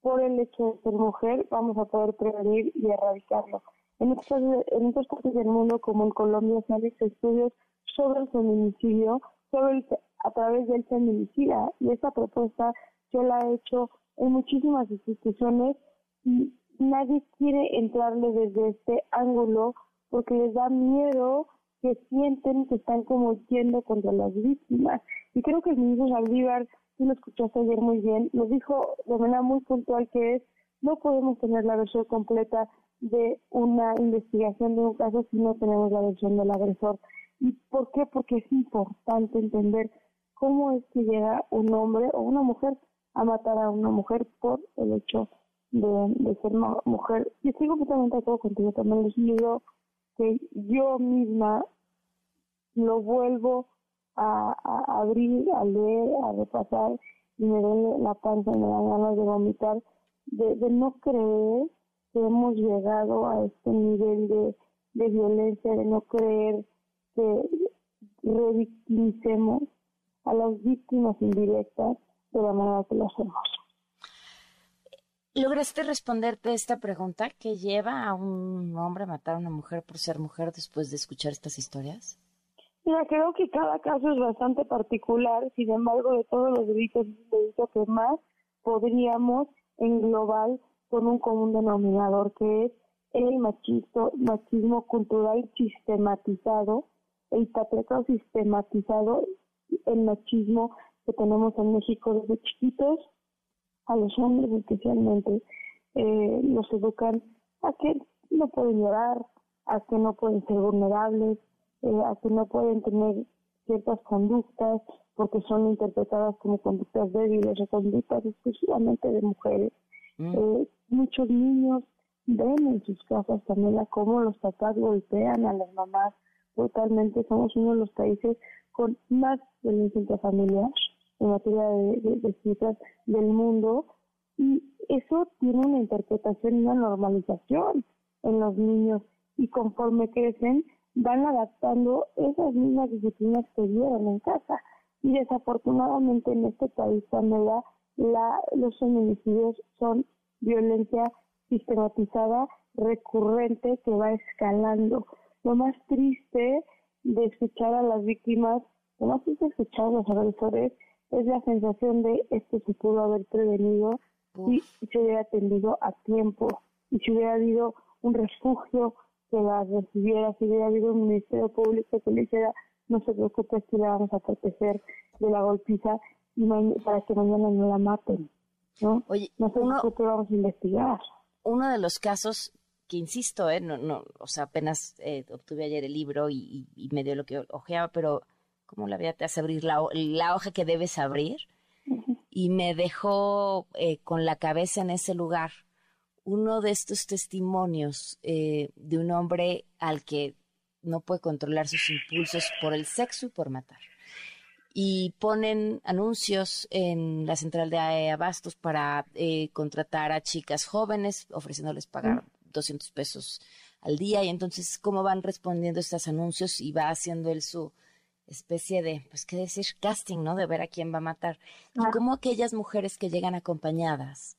Speaker 18: por el hecho de ser mujer, vamos a poder prevenir y erradicarlo. En otras, en otras partes del mundo, como en Colombia, se han hecho estudios sobre el feminicidio, sobre a través del feminicida, y esta propuesta yo la he hecho en muchísimas instituciones y nadie quiere entrarle desde este ángulo porque les da miedo que sienten que están como yendo contra las víctimas. Y creo que el ministro Saldívar, tú lo escuchaste ayer muy bien, lo dijo de manera muy puntual que es, no podemos tener la versión completa de una investigación de un caso si no tenemos la versión del agresor. ¿Y por qué? Porque es importante entender cómo es que llega un hombre o una mujer a matar a una mujer por el hecho de, ser mujer. Y estoy completamente de acuerdo contigo, también digo que yo misma lo vuelvo a, abrir, a leer, a repasar y me duele la panza me dan ganas de vomitar, de, no creer que hemos llegado a este nivel de, de violencia, de no creer que revictimicemos a las víctimas indirectas de la manera que lo hacemos.
Speaker 2: ¿Lograste responderte esta pregunta que lleva a un hombre a matar a una mujer por ser mujer después de escuchar estas historias?
Speaker 18: Mira, creo que cada caso es bastante particular, sin embargo, de todos los delitos, es delito que más podríamos englobar con un común denominador, que es el machismo, machismo cultural sistematizado, el patriarcado sistematizado, el machismo que tenemos en México desde chiquitos, a los hombres especialmente, eh, los educan a que no pueden llorar, a que no pueden ser vulnerables, eh, a que no pueden tener ciertas conductas porque son interpretadas como conductas débiles o conductas exclusivamente de mujeres. Mm. Eh, muchos niños ven en sus casas también a cómo los papás golpean a las mamás brutalmente. Somos uno de los países con más violencia familiar en materia de, de, cifras del mundo. Y eso tiene una interpretación y una normalización en los niños. Y conforme crecen van adaptando esas mismas disciplinas que vieron en casa. Y desafortunadamente en este país también la, los feminicidios son violencia sistematizada recurrente que va escalando. Lo más triste de escuchar a las víctimas, lo más de escuchar a los agresores es la sensación de esto se pudo haber prevenido y se hubiera atendido a tiempo y si hubiera habido un refugio que las recibiera, si hubiera habido un ministerio público que le dijera no se preocupe, que la vamos a proteger de la golpiza y para que mañana no la maten. ¿no?
Speaker 2: Oye,
Speaker 18: no se preocupe, vamos a investigar.
Speaker 2: Uno de los casos que insisto, ¿eh? no, no, o sea, apenas eh, obtuve ayer el libro y, y, me dio lo que ojeaba, pero ¿cómo la vida te hace abrir la, la hoja que debes abrir? Y me dejó eh, con la cabeza en ese lugar uno de estos testimonios eh, de un hombre al que no puede controlar sus impulsos por el sexo y por matar. Y ponen anuncios en la central de abastos para contratar a chicas jóvenes, ofreciéndoles pagar 200 pesos al día. Y entonces, ¿cómo van respondiendo estos anuncios? Y va haciendo él su especie de, pues, ¿qué decir? Casting, ¿no? De ver a quién va a matar. Y cómo aquellas mujeres que llegan acompañadas,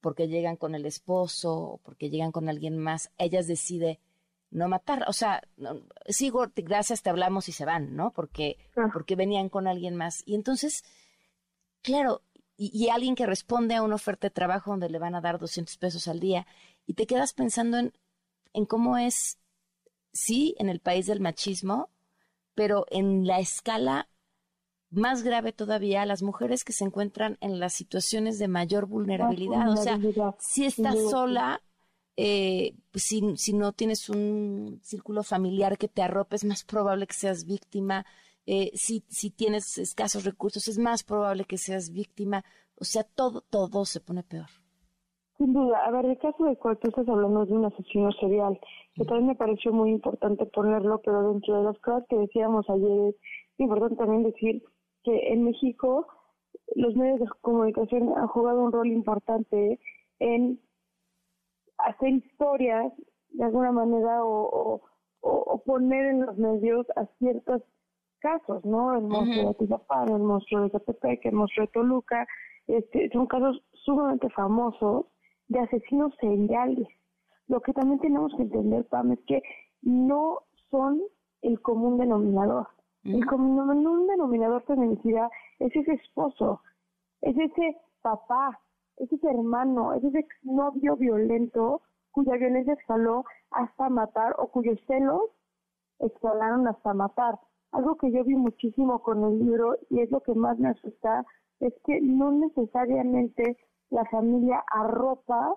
Speaker 2: porque llegan con el esposo o porque llegan con alguien más, ellas deciden no matar. O sea, sigo, gracias, te hablamos y se van, ¿no? Porque, porque venían con alguien más. Y entonces, claro, y, alguien que responde a una oferta de trabajo donde le van a dar 200 pesos al día, y te quedas pensando en, en cómo es, sí, en el país del machismo, pero en la escala más grave todavía, las mujeres que se encuentran en las situaciones de mayor vulnerabilidad. O sea, si estás sola, eh, pues si, si, no tienes un círculo familiar que te arrope, es más probable que seas víctima. Eh, si, si tienes escasos recursos, es más probable que seas víctima. O sea, todo, todo se pone peor.
Speaker 18: Sin duda. A ver, el caso de cual tú estás hablando de un asesino serial, que también me pareció muy importante ponerlo, pero dentro de las cosas que decíamos ayer es importante también decir que en México los medios de comunicación han jugado un rol importante en hacer historias de alguna manera o, o, poner en los medios a ciertos casos, ¿no? El monstruo de Tizapán, el monstruo de Catepec, el monstruo de Toluca, este, son casos sumamente famosos de asesinos seriales. Lo que también tenemos que entender, Pam, es que no son el común denominador. El común denominador feminicida es ese esposo, es ese papá, es ese hermano, es ese novio violento cuya violencia escaló hasta matar o cuyos celos escalaron hasta matar. Algo que yo vi muchísimo con el libro y es lo que más me asusta es que no necesariamente la familia arropa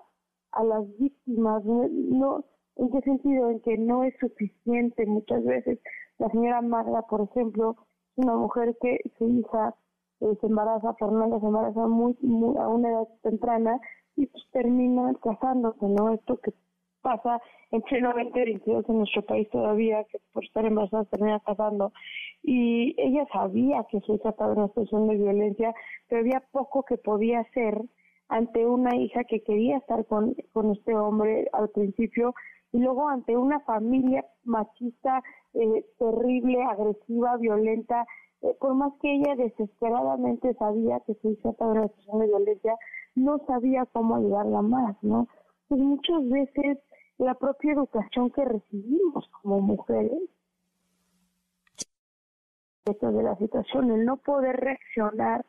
Speaker 18: a las víctimas, no, ¿en qué sentido? En que no es suficiente muchas veces. La señora Magda, por ejemplo, es una mujer que su hija eh, se embaraza, Fernanda se embaraza muy, muy, a una edad temprana y pues termina casándose, ¿no? Esto que pasa en pleno 2022 en nuestro país todavía, que por estar embarazada termina casando. Y ella sabía que su hija estaba en una situación de violencia, pero había poco que podía hacer ante una hija que quería estar con, con este hombre al principio y luego ante una familia machista eh, terrible, agresiva, violenta, eh, por más que ella desesperadamente sabía que su hija estaba en una situación de violencia, no sabía cómo ayudarla más, ¿no? Pues muchas veces la propia educación que recibimos como mujeres de la situación, el no poder reaccionar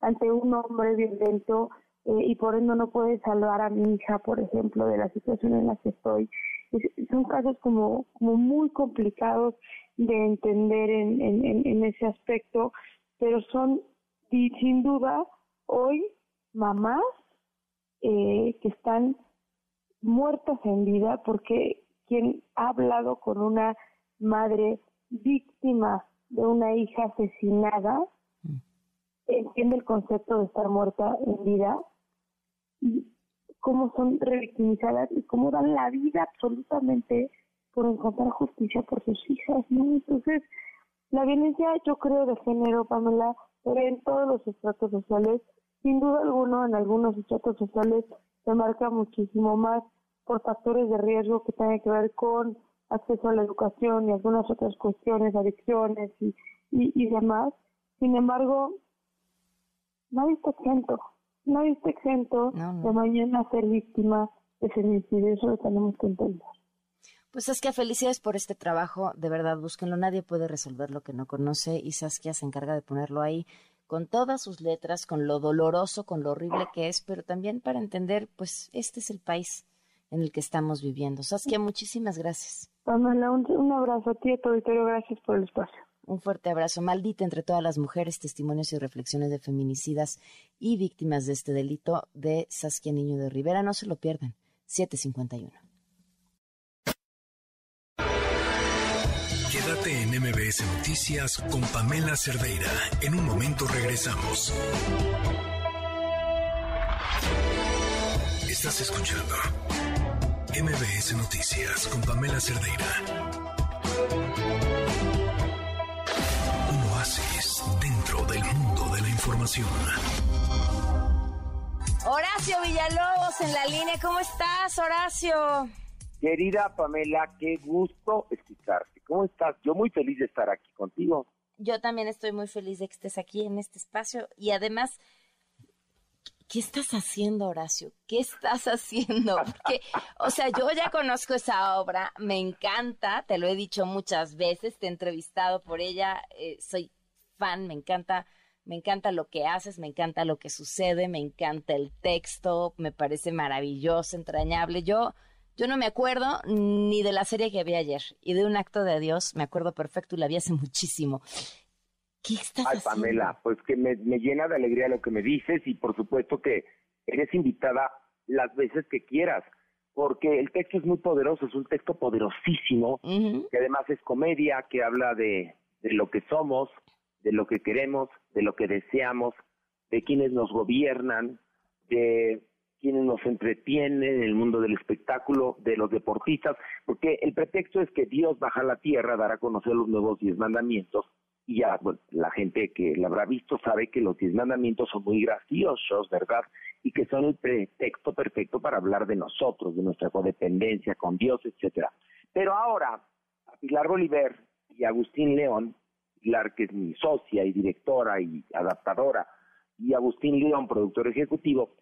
Speaker 18: ante un hombre violento eh, y por ende no puede salvar a mi hija, por ejemplo, de la situación en la que estoy. son casos como, como muy complicados de entender en, en, en ese aspecto, pero son y sin duda hoy mamás eh, que están muertas en vida porque quien ha hablado con una madre víctima de una hija asesinada mm. entiende el concepto de estar muerta en vida y cómo son revictimizadas y cómo dan la vida absolutamente por encontrar justicia por sus hijas, ¿no? Entonces, la violencia, yo creo, de género, Pamela, en todos los estratos sociales sin duda alguna, en algunos estratos sociales se marca muchísimo más por factores de riesgo que tienen que ver con acceso a la educación y algunas otras cuestiones, adicciones y, y, demás. Sin embargo, nadie está exento. Nadie está exento de mañana ser víctima de feminicidio, eso lo tenemos que entender.
Speaker 2: Pues Saskia, felicidades por este trabajo, de verdad, búsquenlo, nadie puede resolver lo que no conoce y Saskia se encarga de ponerlo ahí con todas sus letras, con lo doloroso, con lo horrible que es, pero también para entender, pues este es el país en el que estamos viviendo. Saskia, muchísimas gracias.
Speaker 18: Pamela, un, un abrazo a ti, a tu auditorio, gracias por el espacio.
Speaker 2: Un fuerte abrazo. Maldita entre todas las mujeres, testimonios y reflexiones de feminicidas y víctimas de este delito de Saskia Niño de Rivera. No se lo pierdan. 751.
Speaker 1: Quédate en MBS Noticias con Pamela Cerdeira. En un momento regresamos. Estás escuchando MBS Noticias con Pamela Cerdeira. Dentro del mundo de la información.
Speaker 2: Horacio Villalobos en la línea. ¿Cómo estás, Horacio?
Speaker 20: Querida Pamela, qué gusto escucharte. ¿Cómo estás? Yo muy feliz de estar aquí contigo.
Speaker 2: Yo también estoy muy feliz de que estés aquí en este espacio y además, ¿qué estás haciendo, Horacio? ¿Qué estás haciendo? Porque, o sea, yo ya conozco esa obra, me encanta, te lo he dicho muchas veces, te he entrevistado por ella, eh, soy fan, me encanta. Me encanta lo que haces, me encanta lo que sucede, me encanta el texto, me parece maravilloso, entrañable. Yo yo no me acuerdo ni de la serie que vi ayer y de un acto de Dios, me acuerdo perfecto y la vi hace muchísimo. ¿Qué estás
Speaker 20: Ay,
Speaker 2: haciendo?
Speaker 20: Pamela, pues que me, me llena de alegría lo que me dices y por supuesto que eres invitada las veces que quieras, porque el texto es muy poderoso, es un texto poderosísimo, que además es comedia, que habla de, de lo que somos, de lo que queremos, de lo que deseamos, de quienes nos gobiernan, de quienes nos entretienen en el mundo del espectáculo, de los deportistas, porque el pretexto es que Dios baja a la tierra a dar a conocer los nuevos diez mandamientos, y ya la gente que la habrá visto sabe que los diez mandamientos son muy graciosos, ¿verdad? Y que son el pretexto perfecto para hablar de nosotros, de nuestra codependencia con Dios, etcétera. Pero ahora, Pilar Bolívar y Agustín León, Pilar que es mi socia y directora y adaptadora, y Agustín León, productor ejecutivo,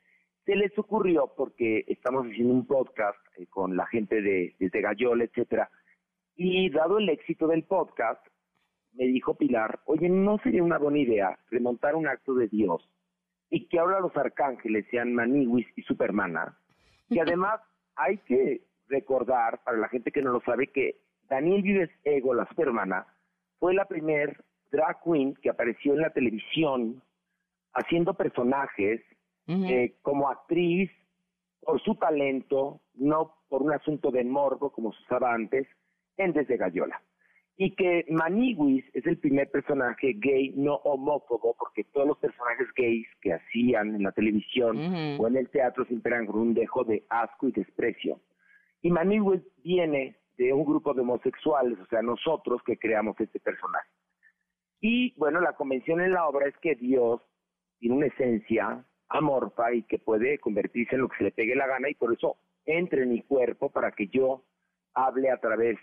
Speaker 20: se les ocurrió porque estamos haciendo un podcast eh, con la gente de desde Gallola, etcétera, y dado el éxito del podcast, me dijo Pilar, oye, ¿no sería una buena idea remontar un acto de Dios y que ahora los arcángeles sean Maniwis y Supermana? Y además hay que recordar, para la gente que no lo sabe, que Daniel Vives Ego, la Supermana, fue la primer drag queen que apareció en la televisión haciendo personajes eh, como actriz por su talento, no por un asunto de morbo como se usaba antes, en Desde Gallola. Y que Maniwis es el primer personaje gay no homófobo, porque todos los personajes gays que hacían en la televisión o en el teatro siempre eran con un dejo de asco y desprecio. Y Maniwis viene de un grupo de homosexuales, o sea, nosotros que creamos este personaje. Y bueno, la convención en la obra es que Dios tiene una esencia amorfa y que puede convertirse en lo que se le pegue la gana y por eso entre en mi cuerpo para que yo hable a través,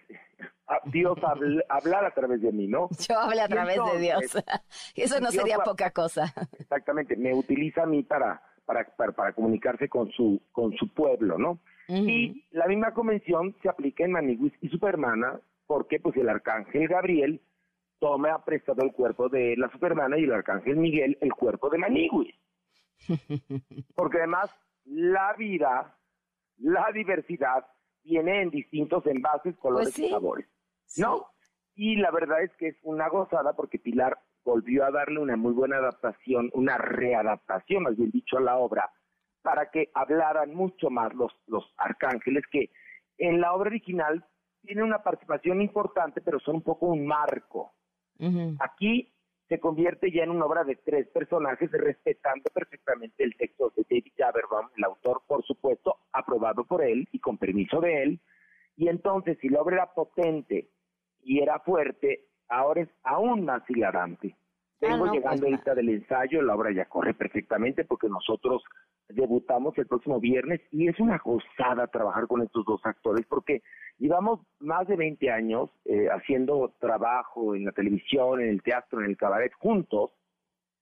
Speaker 20: a Dios hable, hablar a través de mí, ¿no?
Speaker 2: Yo hable a través de Dios.
Speaker 20: entonces,
Speaker 2: Eso no
Speaker 20: Dios
Speaker 2: sería
Speaker 20: va-
Speaker 2: poca cosa.
Speaker 20: Exactamente, me utiliza a mí para, para, para, para comunicarse con su, con su pueblo, ¿no? Y la misma convención se aplica en Maniguis y Supermana, porque pues el arcángel Gabriel toma prestado el cuerpo de la Supermana y el arcángel Miguel el cuerpo de Maniguis. Porque además la vida, la diversidad, viene en distintos envases, colores
Speaker 2: Pues sí.
Speaker 20: y sabores. ¿No? Y la verdad es que es una gozada porque Pilar volvió a darle una muy buena adaptación, una readaptación, más bien dicho, a la obra, para que hablaran mucho más los, los arcángeles, que en la obra original tienen una participación importante, pero son un poco un marco. Aquí se convierte ya en una obra de tres personajes, respetando perfectamente el texto de David Jaberbaum, el autor, por supuesto, aprobado por él y con permiso de él. Y entonces, si la obra era potente y era fuerte, ahora es aún más hilarante. Vengo
Speaker 2: Ah, no,
Speaker 20: llegando
Speaker 2: pues,
Speaker 20: ahorita del ensayo, la obra ya corre perfectamente porque nosotros debutamos el próximo viernes y es una gozada trabajar con estos dos actores porque llevamos más de 20 años eh, haciendo trabajo en la televisión, en el teatro, en el cabaret juntos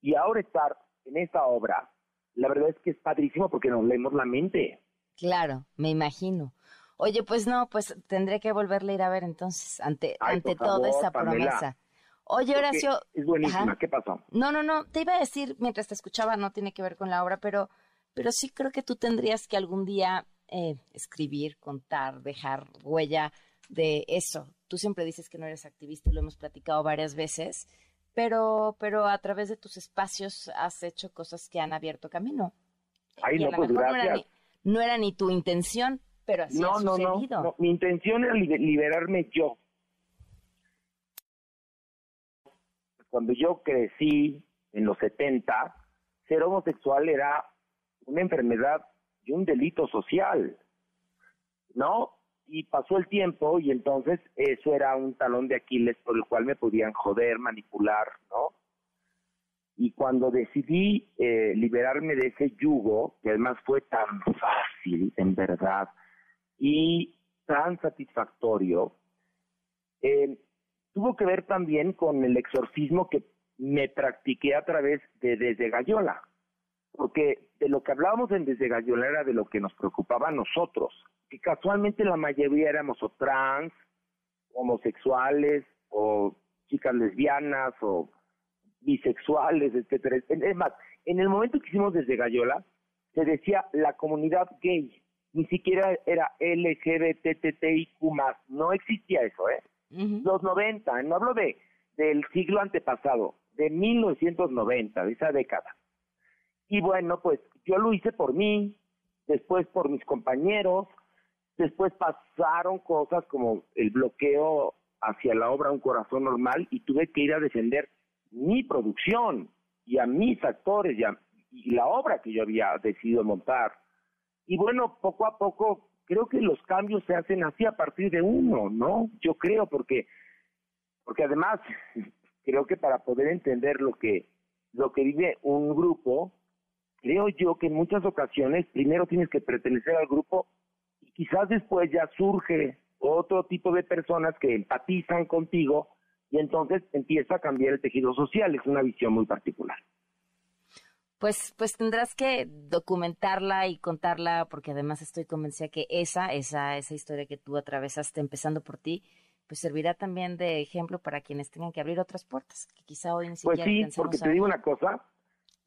Speaker 20: y ahora estar en esta obra, la verdad es que es padrísimo porque nos leemos la mente.
Speaker 2: Claro, me imagino. Oye, pues no, pues tendré que volverle a ir a ver entonces, ante, ante toda esa promesa. Oye, Horacio.
Speaker 20: Es buenísima, ¿qué pasó?
Speaker 2: No, no, no, te iba a decir mientras te escuchaba, no tiene que ver con la obra, pero, pero sí creo que tú tendrías que algún día eh, escribir, contar, dejar huella de eso. Tú siempre dices que no eres activista y lo hemos platicado varias veces, pero, pero a través de tus espacios has hecho cosas que han abierto camino.
Speaker 20: Ay, no, pues.
Speaker 2: No era, ni, tu intención, pero así ha sucedido.
Speaker 20: No, no, mi intención era liberarme yo cuando yo crecí en los 70, ser homosexual era una enfermedad y un delito social, ¿no? Y pasó el tiempo y entonces eso era un talón de Aquiles por el cual me podían joder, manipular, ¿no? Y cuando decidí eh, liberarme de ese yugo, que además fue tan fácil, en verdad, y tan satisfactorio, eh, tuvo que ver también con el exorcismo que me practiqué a través de Desde Gallola, porque de lo que hablábamos en Desde Gallola era de lo que nos preocupaba a nosotros, que casualmente la mayoría éramos o trans, homosexuales, o chicas lesbianas, o bisexuales, etcétera. Es más, en el momento que hicimos Desde Gallola, se decía la comunidad gay, ni siquiera era LGBTTIQ+, no existía eso, ¿eh? los 90, no hablo de del siglo antepasado, de 1990, de esa década. Y bueno, pues yo lo hice por mí, después por mis compañeros, después pasaron cosas como el bloqueo hacia la obra Un Corazón Normal y tuve que ir a defender mi producción y a mis actores y, y la obra que yo había decidido montar. Y bueno, poco a poco creo que los cambios se hacen así a partir de uno, ¿no? Yo creo porque porque además creo que para poder entender lo que lo que vive un grupo, creo yo que en muchas ocasiones primero tienes que pertenecer al grupo y quizás después ya surge otro tipo de personas que empatizan contigo y entonces empieza a cambiar el tejido social, es una visión muy particular.
Speaker 2: Pues, pues tendrás que documentarla y contarla, porque además estoy convencida que esa, esa, esa historia que tú atravesaste empezando por ti, pues servirá también de ejemplo para quienes tengan que abrir otras puertas, que quizá hoy ni
Speaker 20: pues siquiera Pues sí, porque te digo una cosa,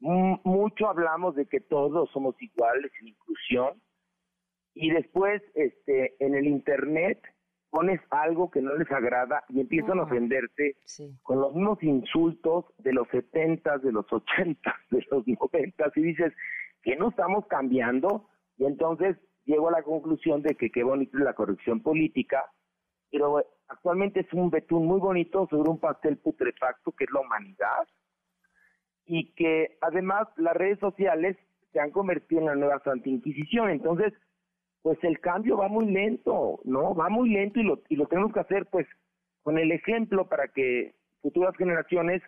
Speaker 20: mucho hablamos de que todos somos iguales en inclusión, y después, este, en el internet, pones algo que no les agrada y empiezan a ofenderte con los mismos insultos de los setentas, de los ochentas, de los noventas y dices que no estamos cambiando y entonces llego a la conclusión de que qué bonito es la corrección política, pero actualmente es un betún muy bonito sobre un pastel putrefacto que es la humanidad y que además las redes sociales se han convertido en la nueva Santa Inquisición, entonces pues el cambio va muy lento, ¿no? Va muy lento y lo, y lo tenemos que hacer pues con el ejemplo para que futuras generaciones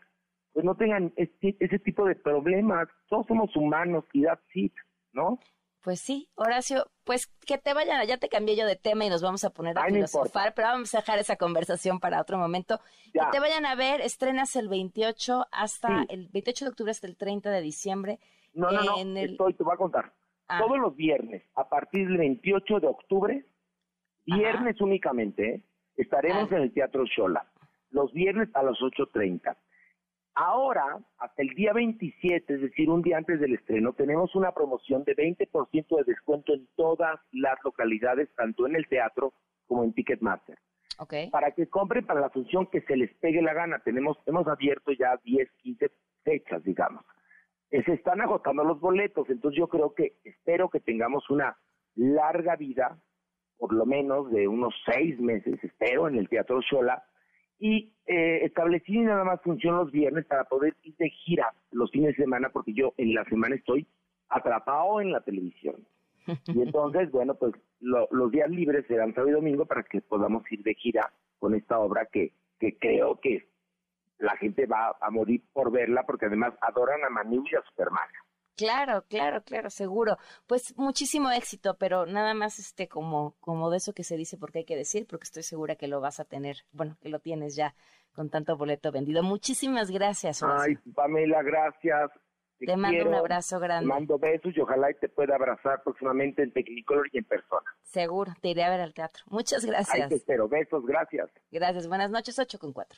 Speaker 20: pues no tengan ese tipo de problemas. Todos somos humanos y that's it, ¿no?
Speaker 2: Pues sí, Horacio, pues que te vayan, ya te cambié yo de tema y nos vamos a poner a filosofar, pero vamos a dejar esa conversación para otro momento. Que te vayan a ver, estrenas el 28 hasta el 28 de octubre hasta el 30 de diciembre.
Speaker 20: No, no, no, estoy, te voy a contar. Ah. Todos los viernes, a partir del 28 de octubre, viernes únicamente, ¿eh? estaremos ah. en el Teatro Shola. Los viernes a las 8.30. Ahora, hasta el día 27, es decir, un día antes del estreno, tenemos una promoción de 20% de descuento en todas las localidades, tanto en el teatro como en Ticketmaster.
Speaker 2: Okay.
Speaker 20: Para que compren para la función que se les pegue la gana. Tenemos, hemos abierto ya 10, 15 fechas, digamos. Eh, se están agotando los boletos, entonces yo creo que espero que tengamos una larga vida, por lo menos de unos seis meses, espero, en el Teatro Shola, y eh, establecí nada más función los viernes para poder ir de gira los fines de semana, porque yo en la semana estoy atrapado en la televisión. Y entonces, bueno, pues los días libres serán sábado y domingo para que podamos ir de gira con esta obra que, que creo que la gente va a morir por verla porque además adoran a Manu y a Superman.
Speaker 2: Claro, claro, claro, seguro. Pues muchísimo éxito, pero nada más este como como de eso que se dice porque hay que decir, porque estoy segura que lo vas a tener, bueno, que lo tienes ya con tanto boleto vendido. Muchísimas gracias.
Speaker 20: Ay, Pamela, gracias.
Speaker 2: Te, mando un abrazo grande.
Speaker 20: Te mando besos y ojalá y te pueda abrazar próximamente en Technicolor y en persona.
Speaker 2: Seguro, te iré a ver al teatro. Muchas gracias.
Speaker 20: Ahí te espero, besos, gracias.
Speaker 2: Gracias, buenas noches, 8 con 4.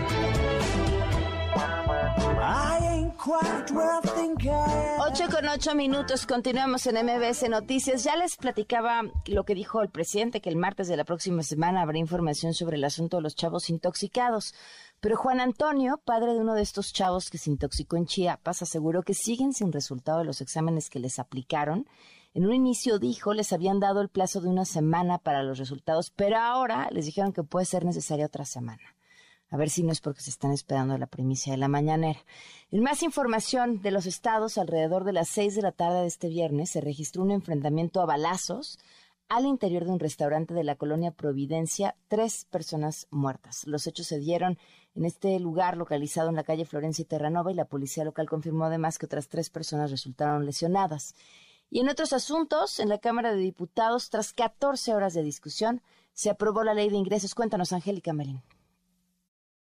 Speaker 2: 8 con 8 minutos, continuamos en MBS Noticias. Ya les platicaba lo que dijo el presidente, que el martes de la próxima semana habrá información sobre el asunto de los chavos intoxicados. Pero Juan Antonio, padre de uno de estos chavos que se intoxicó en Chiapas, aseguró que siguen sin resultado de los exámenes que les aplicaron. En un inicio dijo les habían dado el plazo de una semana para los resultados, pero ahora les dijeron que puede ser necesaria otra semana. A ver si no es porque se están esperando la primicia de la mañanera. En más información de los estados, alrededor de las seis de la tarde de este viernes se registró un enfrentamiento a balazos al interior de un restaurante de la colonia Providencia, tres personas muertas. Los hechos se dieron en este lugar localizado en la calle Florencia y Terranova y la policía local confirmó además que otras tres personas resultaron lesionadas. Y en otros asuntos, en la Cámara de Diputados, tras 14 horas de discusión, se aprobó la ley de ingresos. Cuéntanos, Angélica Marín.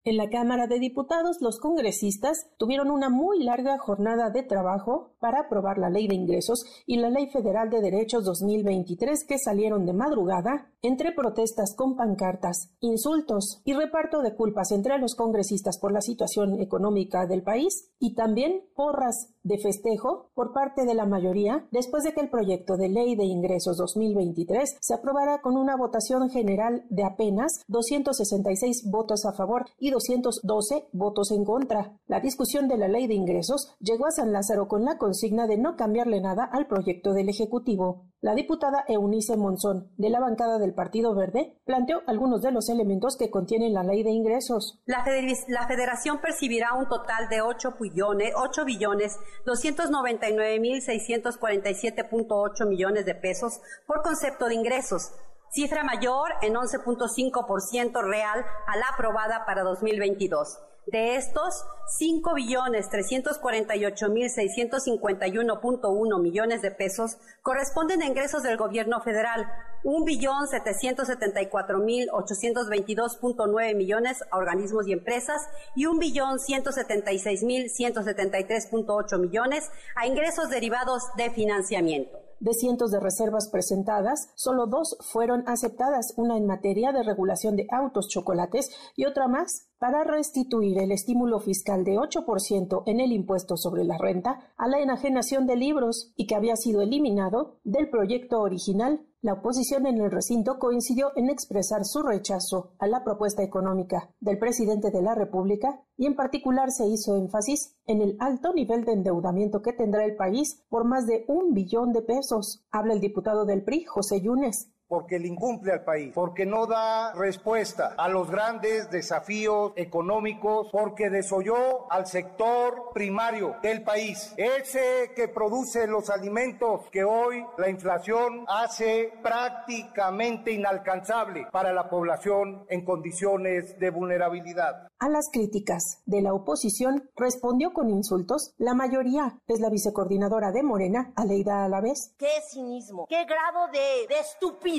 Speaker 21: En la Cámara de Diputados, los congresistas tuvieron una muy larga jornada de trabajo para aprobar la Ley de Ingresos y la Ley Federal de Derechos 2023 que salieron de madrugada entre protestas con pancartas, insultos y reparto de culpas entre los congresistas por la situación económica del país y también porras de festejo por parte de la mayoría después de que el proyecto de ley de ingresos 2023 se aprobara con una votación general de apenas 266 votos a favor y 212 votos en contra. La discusión de la ley de ingresos llegó a San Lázaro con la consigna de no cambiarle nada al proyecto del Ejecutivo. La diputada Eunice Monzón, de la bancada del Partido Verde, planteó algunos de los elementos que contiene la ley de ingresos.
Speaker 22: La, federación percibirá un total de 8 billones, 8 billones 299.647.8 millones de pesos por concepto de ingresos, cifra mayor en 11.5% real a la aprobada para 2022. De estos, 5 billones 348 mil 651.1 millones de pesos corresponden a ingresos del gobierno federal, 1 billón 774 mil 822.9 millones a organismos y empresas y 1 billón 176 mil 173.8 millones a ingresos derivados de financiamiento.
Speaker 21: De cientos de reservas presentadas, solo dos fueron aceptadas, una en materia de regulación de autos chocolates y otra más para restituir el estímulo fiscal de 8% en el impuesto sobre la renta a la enajenación de libros y que había sido eliminado del proyecto original la oposición en el recinto coincidió en expresar su rechazo a la propuesta económica del presidente de la República y en particular se hizo énfasis en el alto nivel de endeudamiento que tendrá el país por más de un billón de pesos. Habla el diputado del PRI, José Yunes
Speaker 23: porque le incumple al país, porque no da respuesta a los grandes desafíos económicos, porque desoyó al sector primario del país, ese que produce los alimentos que hoy la inflación hace prácticamente inalcanzable para la población en condiciones de vulnerabilidad.
Speaker 21: A las críticas de la oposición respondió con insultos. La mayoría es la vicecoordinadora de Morena, Aleida Alavés.
Speaker 24: ¡Qué cinismo! ¡Qué grado de, de estupidez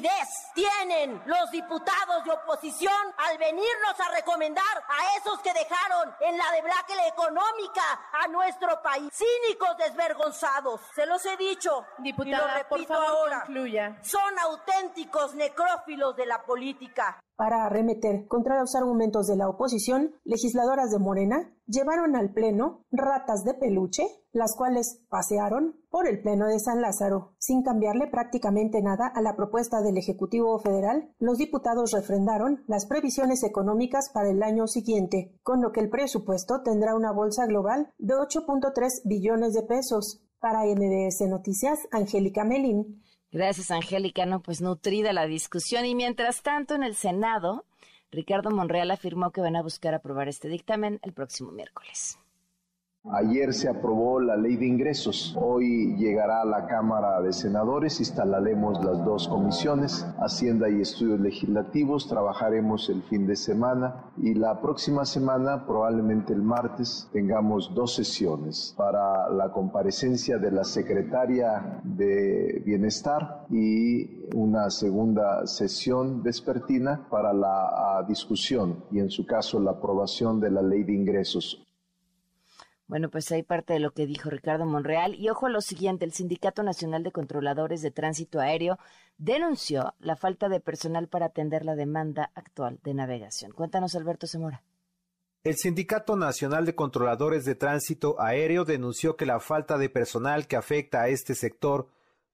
Speaker 24: tienen los diputados de oposición al venirnos a recomendar a esos que dejaron en la debacle económica a nuestro país? Cínicos desvergonzados. Se los he dicho
Speaker 21: Diputada,
Speaker 24: y lo repito
Speaker 21: por favor,
Speaker 24: ahora.
Speaker 21: concluya.
Speaker 24: Son auténticos necrófilos de la política.
Speaker 21: Para arremeter contra los argumentos de la oposición, legisladoras de Morena llevaron al Pleno ratas de peluche, las cuales pasearon por el Pleno de San Lázaro. Sin cambiarle prácticamente nada a la propuesta del Ejecutivo Federal, los diputados refrendaron las previsiones económicas para el año siguiente, con lo que el presupuesto tendrá una bolsa global de 8.3 billones de pesos. Para MBS Noticias, Angélica Melín.
Speaker 2: Gracias, Angélica. No, pues nutrida la discusión. Y mientras tanto, en el Senado, Ricardo Monreal afirmó que van a buscar aprobar este dictamen el próximo miércoles.
Speaker 25: Ayer se aprobó la ley de ingresos. Hoy llegará a la Cámara de Senadores. Instalaremos las dos comisiones, Hacienda y Estudios Legislativos. Trabajaremos el fin de semana y la próxima semana, probablemente el martes, tengamos dos sesiones para la comparecencia de la secretaria de Bienestar y una segunda sesión vespertina para la discusión y en su caso la aprobación de la ley de ingresos.
Speaker 2: Bueno, pues hay parte de lo que dijo Ricardo Monreal. Y ojo a lo siguiente, el Sindicato Nacional de Controladores de Tránsito Aéreo denunció la falta de personal para atender la demanda actual de navegación. Cuéntanos, Alberto Zamora.
Speaker 26: El Sindicato Nacional de Controladores de Tránsito Aéreo denunció que la falta de personal que afecta a este sector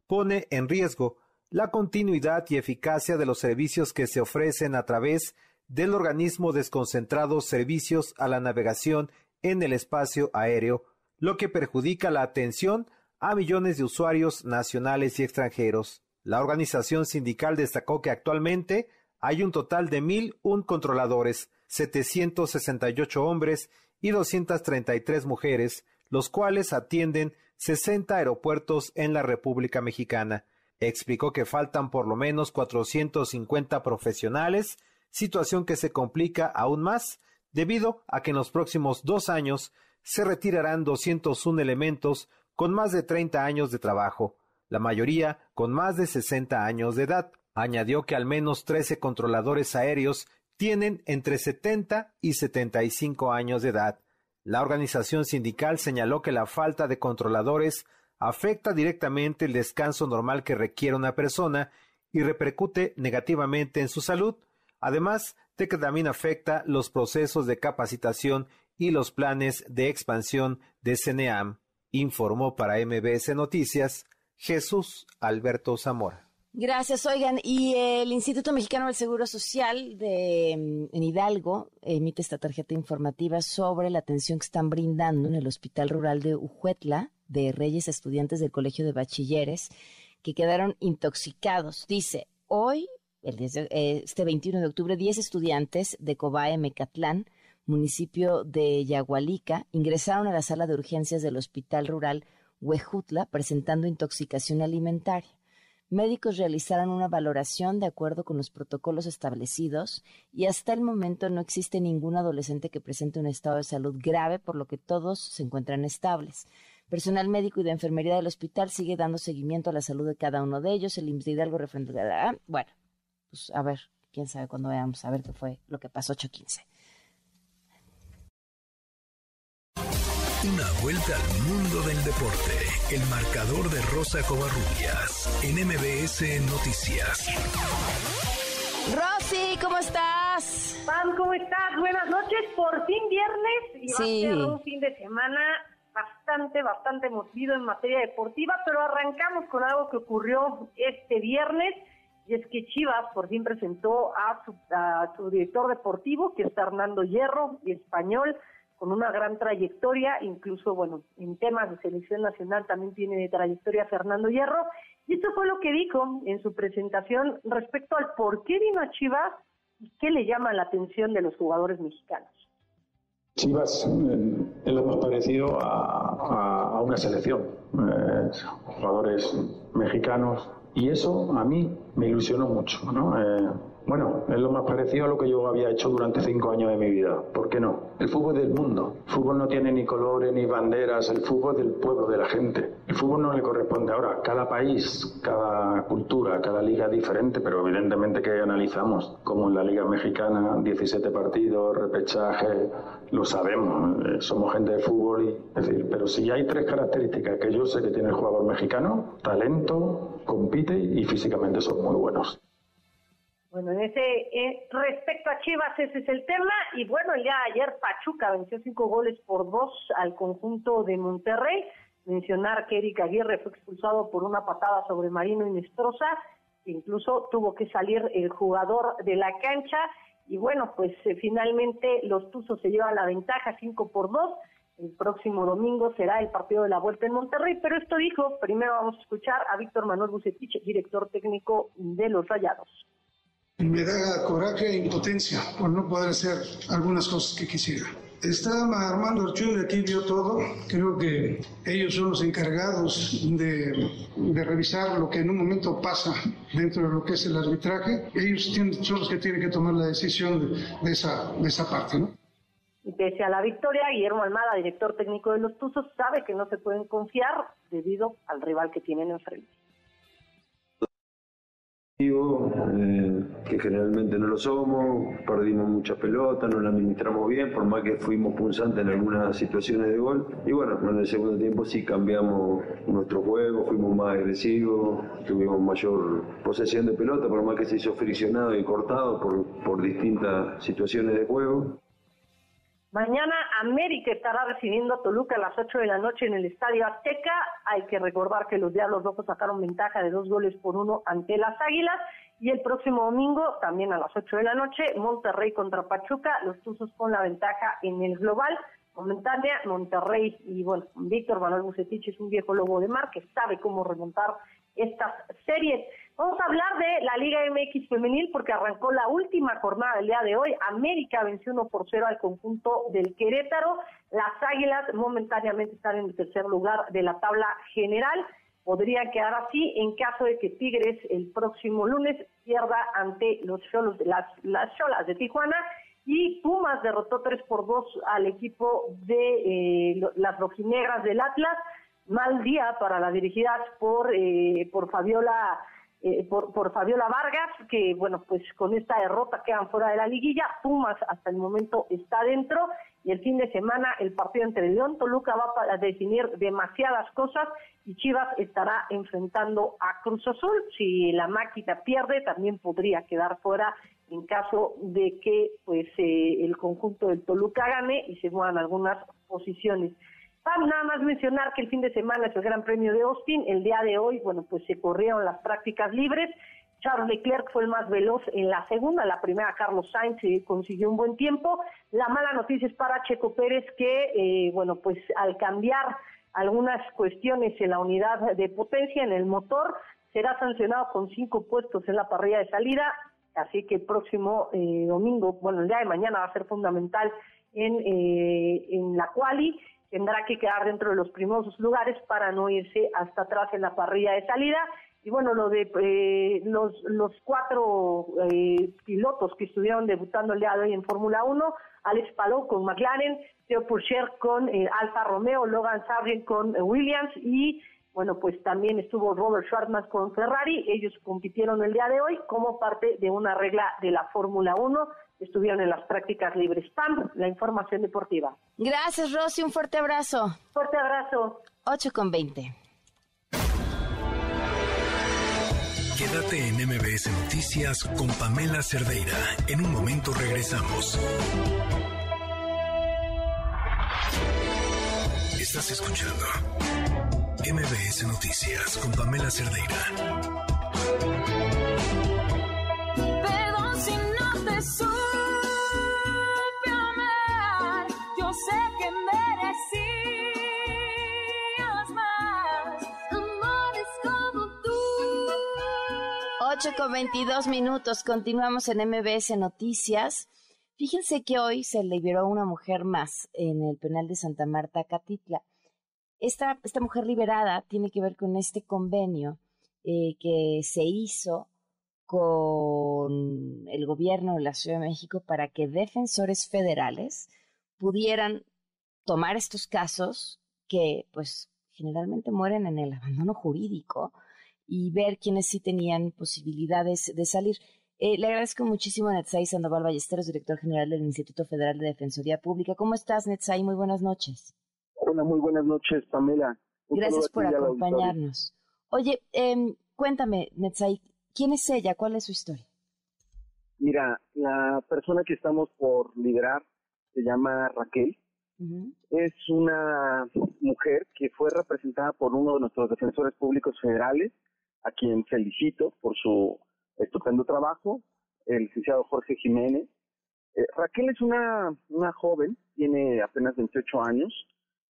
Speaker 26: pone en riesgo la continuidad y eficacia de los servicios que se ofrecen a través del organismo desconcentrado Servicios a la Navegación en el espacio aéreo, lo que perjudica la atención a millones de usuarios nacionales y extranjeros. La organización sindical destacó que actualmente hay un total de 1.001 controladores, 768 hombres y 233 mujeres, los cuales atienden 60 aeropuertos en la República Mexicana. Explicó que faltan por lo menos 450 profesionales, situación que se complica aún más debido a que en los próximos dos años se retirarán 201 elementos con más de 30 años de trabajo, la mayoría con más de 60 años de edad. Añadió que al menos 13 controladores aéreos tienen entre 70 y 75 años de edad. La organización sindical señaló que la falta de controladores afecta directamente el descanso normal que requiere una persona y repercute negativamente en su salud, además de que también afecta los procesos de capacitación y los planes de expansión de CNEAM, informó para MBS Noticias Jesús Alberto Zamora.
Speaker 2: Gracias, oigan. Y el Instituto Mexicano del Seguro Social de mm, en Hidalgo emite esta tarjeta informativa sobre la atención que están brindando en el Hospital Rural de Ujuetla de Reyes estudiantes del Colegio de Bachilleres que quedaron intoxicados. Dice, hoy eh, este 21 de octubre, 10 estudiantes de Cobae, Mecatlán, municipio de Yagualica, ingresaron a la sala de urgencias del Hospital Rural Huejutla presentando intoxicación alimentaria. Médicos realizaron una valoración de acuerdo con los protocolos establecidos y hasta el momento no existe ningún adolescente que presente un estado de salud grave, por lo que todos se encuentran estables. Personal médico y de enfermería del hospital sigue dando seguimiento a la salud de cada uno de ellos. El IMSS de Hidalgo referente a... Bueno, pues, a ver, quién sabe cuándo veamos, a ver qué fue lo que pasó 8-15.
Speaker 1: Una vuelta al mundo del deporte. El marcador de Rosa Covarrubias en MBS Noticias.
Speaker 2: Rosy, ¿cómo estás?
Speaker 27: Pam, ¿cómo estás? Buenas noches. Por fin viernes y va a ser un fin de semana bastante, bastante movido en materia deportiva, pero arrancamos con algo que ocurrió este viernes y es que Chivas por fin presentó a su, director deportivo, que es Fernando Hierro, español, con una gran trayectoria, incluso, bueno, en temas de selección nacional también tiene trayectoria Fernando Hierro, y esto fue lo que dijo en su presentación respecto al por qué vino a Chivas y qué le llama la atención de los jugadores mexicanos.
Speaker 28: Chivas eh, es lo más parecido a, una selección. Eh, jugadores mexicanos y eso a mí me ilusionó mucho, ¿no? Eh, bueno, es lo más parecido a lo que yo había hecho durante cinco años de mi vida. ¿Por qué no? El fútbol es del mundo. El fútbol no tiene ni colores ni banderas. El fútbol es del pueblo, de la gente. El fútbol no le corresponde ahora. Cada país, cada cultura, cada liga es diferente, pero evidentemente que analizamos, como en la Liga Mexicana, 17 partidos, repechaje, lo sabemos. Eh, somos gente de fútbol. Y, es decir, pero si hay tres características que yo sé que tiene el jugador mexicano, talento, compite y físicamente son muy buenos.
Speaker 27: Bueno, en ese eh, respecto a Chivas ese es el tema y bueno, de ayer Pachuca venció cinco goles por dos al conjunto de Monterrey. Mencionar que Eric Aguirre fue expulsado por una patada sobre Marino Inestrosa, incluso tuvo que salir el jugador de la cancha y bueno, pues eh, finalmente los Tuzos se llevan la ventaja cinco por dos. El próximo domingo será el partido de la vuelta en Monterrey, pero esto dijo, primero vamos a escuchar a Víctor Manuel Bucetich, director técnico de los Rayados.
Speaker 29: Me da coraje e impotencia por no poder hacer algunas cosas que quisiera.
Speaker 30: Está Armando Archun, aquí vio todo. Creo que ellos son los encargados de, de, revisar lo que en un momento pasa dentro de lo que es el arbitraje. Ellos tienen, son los que tienen que tomar la decisión de, de esa, de esa parte, ¿no?
Speaker 27: Y pese a la victoria, Guillermo Almada, director técnico de los Tuzos, sabe que no se pueden confiar debido al rival que tienen enfrente.
Speaker 31: Eh, que generalmente no lo somos, perdimos mucha pelota, no la administramos bien, por más que fuimos punzantes en algunas situaciones de gol. Y bueno, en el segundo tiempo sí cambiamos nuestro juego, fuimos más agresivos, tuvimos mayor posesión de pelota, por más que se hizo friccionado y cortado por, por distintas situaciones de juego.
Speaker 27: Mañana América estará recibiendo a Toluca a las 8 de la noche en el Estadio Azteca. Hay que recordar que los Diablos Rojos sacaron ventaja de dos goles por uno ante las Águilas. Y el próximo domingo, también a las 8 de la noche, Monterrey contra Pachuca. Los Tuzos con la ventaja en el global. Momentánea, Monterrey y bueno, Víctor Manuel Bucetich es un viejo lobo de mar que sabe cómo remontar estas series. Vamos a hablar de la Liga MX femenil porque arrancó la última jornada del día de hoy. América venció 1 por 0 al conjunto del Querétaro. Las Águilas momentáneamente están en el tercer lugar de la tabla general. Podría quedar así en caso de que Tigres el próximo lunes pierda ante los Cholos, las, las Cholas de Tijuana y Pumas derrotó 3 por 2 al equipo de eh, las rojinegras del Atlas mal día para las dirigidas por, eh, por Fabiola. Eh, por, por Fabiola Vargas, que bueno, pues con esta derrota quedan fuera de la liguilla, Pumas hasta el momento está dentro y el fin de semana el partido entre León Toluca va a definir demasiadas cosas y Chivas estará enfrentando a Cruz Azul. Si la máquina pierde, también podría quedar fuera en caso de que pues eh, el conjunto del Toluca gane y se muevan algunas posiciones. Vamos nada más mencionar que el fin de semana es el Gran Premio de Austin. El día de hoy, bueno, pues se corrieron las prácticas libres. Charles Leclerc fue el más veloz en la segunda, la primera Carlos Sainz eh, consiguió un buen tiempo. La mala noticia es para Checo Pérez que, eh, bueno, pues al cambiar algunas cuestiones en la unidad de potencia, en el motor, será sancionado con cinco puestos en la parrilla de salida. Así que el próximo eh, domingo, bueno, el día de mañana va a ser fundamental en, en la quali tendrá que quedar dentro de los primeros lugares para no irse hasta atrás en la parrilla de salida. Y bueno, lo de eh, los, los cuatro eh, pilotos que estuvieron debutando el día de hoy en Fórmula 1, Alex Palou con McLaren, Theo Pourchaire con eh, Alfa Romeo, Logan Sargent con Williams y bueno, pues también estuvo Robert Schwartzman con Ferrari. Ellos compitieron el día de hoy como parte de una regla de la Fórmula 1 estuvieron en las prácticas libres. PAM, la información deportiva.
Speaker 2: Gracias, Rosy. Un fuerte abrazo.
Speaker 27: Fuerte abrazo.
Speaker 2: 8 con 20.
Speaker 1: Quédate en MBS Noticias con Pamela Cerdeira. En un momento regresamos. Estás escuchando MBS Noticias con Pamela Cerdeira.
Speaker 2: Con 22 minutos, continuamos en MBS Noticias. Fíjense que hoy se liberó una mujer más en el penal de Santa Marta, Catitla. Esta, esta mujer liberada tiene que ver con este convenio eh, que se hizo con el gobierno de la Ciudad de México para que defensores federales pudieran tomar estos casos que pues generalmente mueren en el abandono jurídico y ver quiénes sí tenían posibilidades de salir. Eh, le agradezco muchísimo a Netzai Sandoval Ballesteros, director general del Instituto Federal de Defensoría Pública. ¿Cómo estás, Netzai? Muy buenas noches.
Speaker 13: Hola, muy buenas noches, Pamela.
Speaker 2: Gracias por acompañarnos. Oye, eh, cuéntame, Netzai, ¿quién es ella? ¿Cuál es su historia?
Speaker 13: Mira, la persona que estamos por liderar se llama Raquel. Es una mujer que fue representada por uno de nuestros defensores públicos federales, a quien felicito por su estupendo trabajo, el licenciado Jorge Jiménez. Eh, Raquel es una, una joven, tiene apenas 28 años.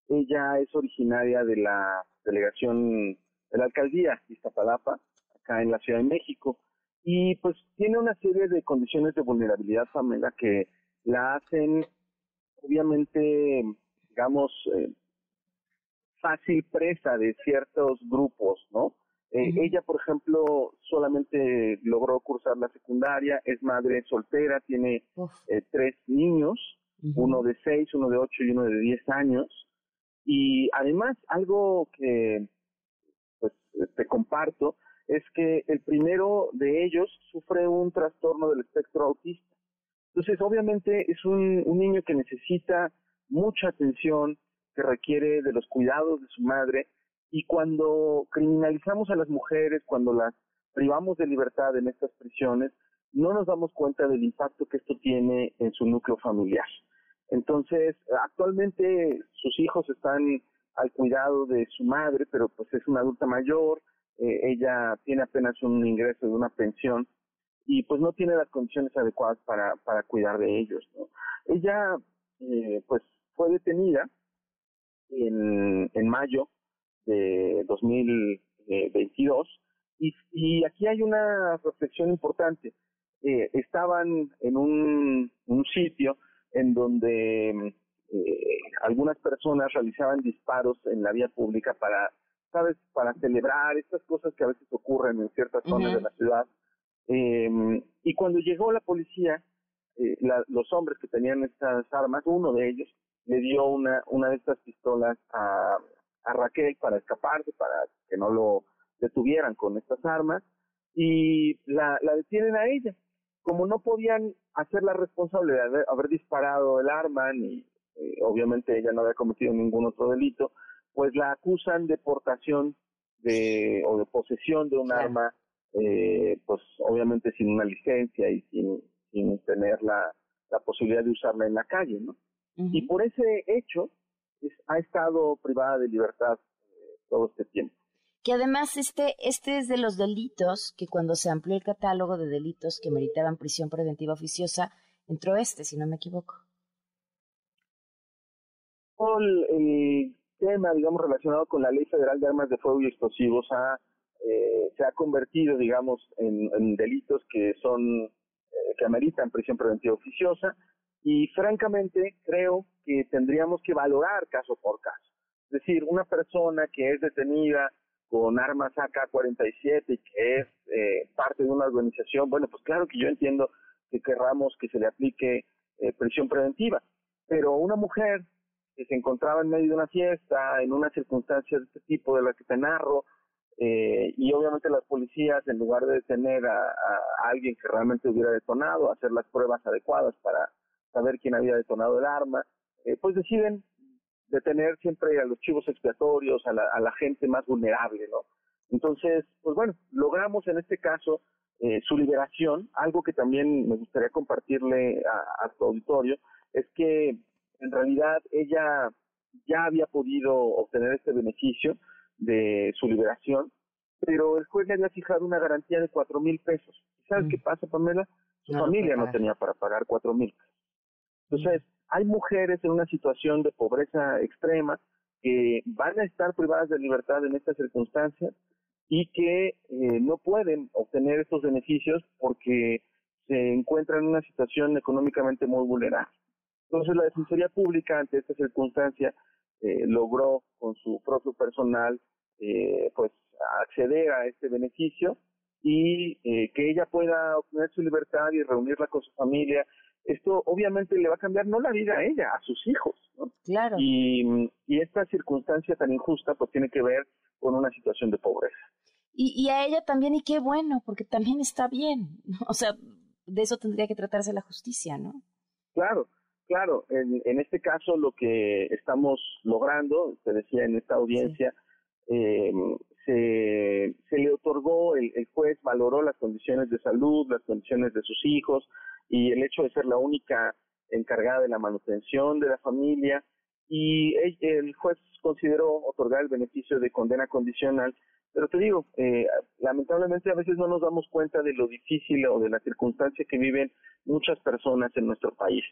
Speaker 13: Ella es originaria de la delegación de la alcaldía Iztapalapa, acá en la Ciudad de México. Y pues tiene una serie de condiciones de vulnerabilidad, Pamela, que la hacen obviamente, digamos, eh, fácil presa de ciertos grupos, ¿no? Eh, ella, por ejemplo, solamente logró cursar la secundaria, es madre soltera, tiene eh, tres niños, uno de seis, uno de ocho y uno de diez años. Y además, algo que pues, te comparto es que el primero de ellos sufre un trastorno del espectro autista. Entonces, obviamente, es un, un niño que necesita mucha atención, que requiere de los cuidados de su madre, y cuando criminalizamos a las mujeres, cuando las privamos de libertad en estas prisiones, no nos damos cuenta del impacto que esto tiene en su núcleo familiar. Entonces, actualmente sus hijos están al cuidado de su madre, pero pues es una adulta mayor, eh, ella tiene apenas un ingreso de una pensión y pues no tiene las condiciones adecuadas para, para cuidar de ellos. Ella eh, pues fue detenida en, en mayo de 2022. Y, y aquí hay una reflexión importante. Eh, estaban en un, un, sitio en donde eh, algunas personas realizaban disparos en la vía pública para, ¿sabes?, para celebrar estas cosas que a veces ocurren en ciertas zonas de la ciudad. Eh, y cuando llegó la policía, eh, la, los hombres que tenían estas armas, uno de ellos le dio una, una de estas pistolas a, a Raquel para escaparse, para que no lo detuvieran con estas armas, y la, la detienen a ella. Como no podían hacerla responsable de haber, disparado el arma, ni eh, obviamente ella no había cometido ningún otro delito, pues la acusan de portación de, o de posesión de un arma, eh, pues obviamente sin una licencia y sin, sin tener la, la posibilidad de usarla en la calle, ¿no? Y por ese hecho, ha estado privada de libertad eh, todo este tiempo.
Speaker 2: Que además este, este es de los delitos que cuando se amplió el catálogo de delitos que meritaban prisión preventiva oficiosa, entró este, si no me equivoco.
Speaker 13: El, tema, digamos, relacionado con la Ley Federal de Armas de Fuego y Explosivos ha, eh, se ha convertido, digamos, en, delitos que son, eh, que ameritan prisión preventiva oficiosa y francamente creo que tendríamos que valorar caso por caso. Es decir, una persona que es detenida con armas AK-47 y que es eh, parte de una organización, bueno, pues claro que yo entiendo que querramos que se le aplique eh, prisión preventiva, pero una mujer que se encontraba en medio de una fiesta, en una circunstancia de este tipo de la que te narro, eh, y obviamente las policías, en lugar de detener a, a, alguien que realmente hubiera detonado, hacer las pruebas adecuadas para saber quién había detonado el arma, eh, pues deciden detener siempre a los chivos expiatorios, a la, a la gente más vulnerable, ¿no? Entonces, pues bueno, logramos en este caso eh, su liberación. Algo que también me gustaría compartirle a, a tu auditorio es que en realidad ella ya había podido obtener este beneficio de su liberación, pero el juez le había fijado una garantía de cuatro mil pesos. ¿Sabes mm. qué pasa, Pamela? Su familia no tenía para pagar cuatro mil pesos. Entonces, hay mujeres en una situación de pobreza extrema que van a estar privadas de libertad en estas circunstancias y que eh, no pueden obtener estos beneficios porque se encuentran en una situación económicamente muy vulnerable. Entonces, la Defensoría Pública, ante esta circunstancia, eh, logró con su propio personal eh, pues acceder a este beneficio y que ella pueda obtener su libertad y reunirla con su familia esto obviamente le va a cambiar no la vida a ella, a sus hijos. ¿no?
Speaker 2: Claro.
Speaker 13: Y, y esta circunstancia tan injusta pues tiene que ver con una situación de pobreza.
Speaker 2: Y, y a ella también, y qué bueno, porque también está bien. O sea, de eso tendría que tratarse la justicia, ¿no?
Speaker 13: Claro, claro. En, en este caso lo que estamos logrando, te decía en esta audiencia, eh, se, se le otorgó, el, el juez valoró las condiciones de salud, las condiciones de sus hijos, y el hecho de ser la única encargada de la manutención de la familia y el juez consideró otorgar el beneficio de condena condicional. Pero te digo, eh, lamentablemente a veces no nos damos cuenta de lo difícil o de la circunstancia que viven muchas personas en nuestro país.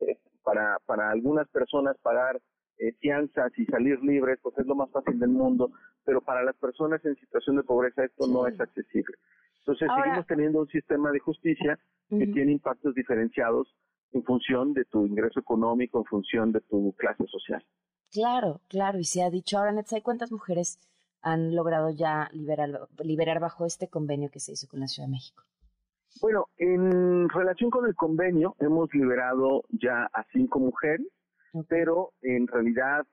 Speaker 13: Eh, para, para algunas personas pagar eh, fianzas y salir libres, pues es lo más fácil del mundo, pero para las personas en situación de pobreza esto no es accesible. Entonces seguimos teniendo un sistema de justicia que tiene impactos diferenciados en función de tu ingreso económico, en función de tu clase social.
Speaker 2: Claro, claro, y se ha dicho ahora, Netsai, ¿cuántas mujeres han logrado ya liberar, liberar bajo este convenio que se hizo con la Ciudad de México?
Speaker 13: Bueno, en relación con el convenio, hemos liberado ya a cinco mujeres, pero en realidad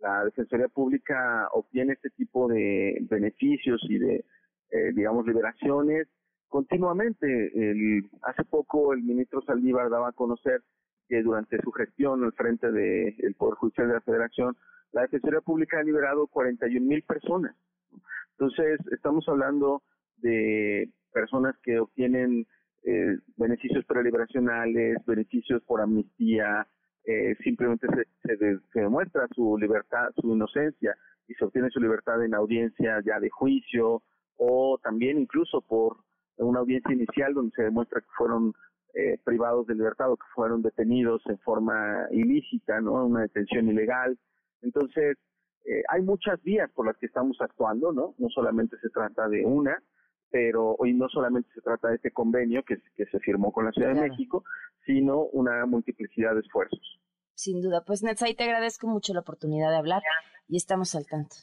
Speaker 13: la Defensoría Pública obtiene este tipo de beneficios y de, eh, digamos, liberaciones continuamente. El, hace poco el ministro Saldívar daba a conocer que durante su gestión al frente del Poder Judicial de la Federación, la Defensoría Pública ha liberado 41 mil personas. Entonces, estamos hablando de personas que obtienen eh, beneficios preliberacionales, beneficios por amnistía, eh, simplemente se, se, demuestra su libertad, su inocencia y se obtiene su libertad en audiencia ya de juicio o también incluso por una audiencia inicial donde se demuestra que fueron eh, privados de libertad o que fueron detenidos en forma ilícita, ¿no? Una detención ilegal. Entonces, eh, hay muchas vías por las que estamos actuando, ¿no? No solamente se trata de una, pero hoy no solamente se trata de este convenio que, que se firmó con la Ciudad de México, sino una multiplicidad de esfuerzos.
Speaker 2: Sin duda. Pues Netzai, te agradezco mucho la oportunidad de hablar y estamos al tanto.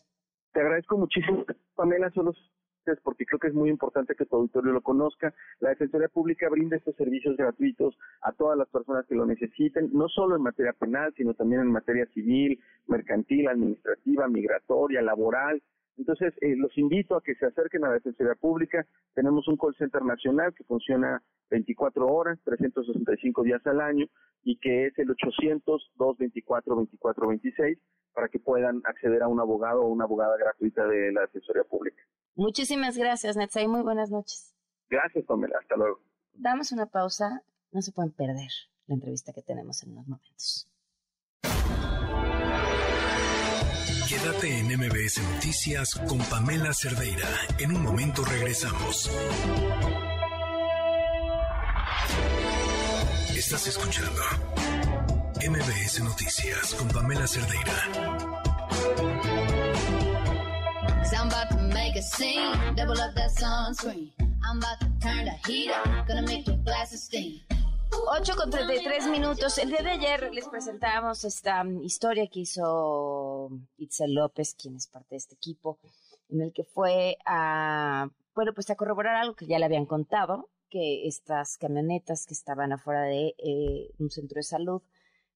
Speaker 13: Te agradezco muchísimo, Pamela, solo porque creo que es muy importante que tu auditorio lo conozca. La Defensoría Pública brinda estos servicios gratuitos a todas las personas que lo necesiten, no solo en materia penal, sino también en materia civil, mercantil, administrativa, migratoria, laboral. Entonces, eh, los invito a que se acerquen a la Defensoría Pública. Tenemos un call center nacional que funciona 24 horas, 365 días al año y que es el 800-224-2426 para que puedan acceder a un abogado o una abogada gratuita de la Defensoría Pública.
Speaker 2: Muchísimas gracias, Netsai. Muy buenas noches.
Speaker 13: Gracias, Pamela. Hasta luego.
Speaker 2: Damos una pausa. No se pueden perder la entrevista que tenemos en unos momentos.
Speaker 1: Quédate en MBS Noticias con Pamela Cerdeira. En un momento regresamos. Estás escuchando MBS Noticias con Pamela Cerdeira. I'm about to make a scene. Double up that sunscreen. I'm about to turn the heat up. Gonna make your glasses steam.
Speaker 2: 8 con 33 minutos. El día de ayer les presentamos esta historia que hizo Itzel López, quien es parte de este equipo, en el que fue a, bueno, pues a corroborar algo que ya le habían contado, que estas camionetas que estaban afuera de eh, un centro de salud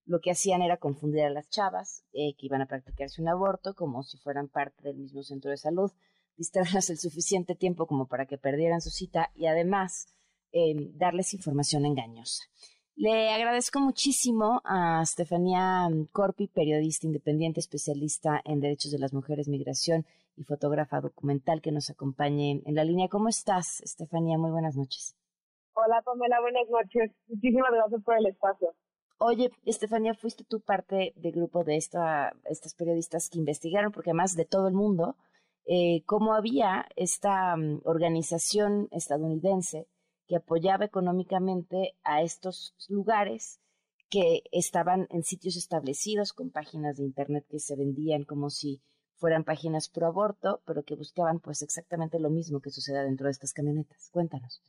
Speaker 2: lo que hacían era confundir a las chavas eh, que iban a practicarse un aborto como si fueran parte del mismo centro de salud, distraerlas el suficiente tiempo como para que perdieran su cita y además darles información engañosa. Le agradezco muchísimo a Estefanía Corpi, periodista independiente, especialista en derechos de las mujeres, migración y fotógrafa documental que nos acompañe en la línea. ¿Cómo estás, Estefanía? Muy buenas noches.
Speaker 32: Hola, Pamela, buenas noches. Muchísimas gracias por el espacio.
Speaker 2: Oye, Estefanía, fuiste tú parte del grupo de esta, estas periodistas que investigaron, porque además de todo el mundo, eh, cómo había esta mm, organización estadounidense que apoyaba económicamente a estos lugares que estaban en sitios establecidos con páginas de internet que se vendían como si fueran páginas pro aborto, pero que buscaban pues exactamente lo mismo que suceda dentro de estas camionetas. Cuéntanos.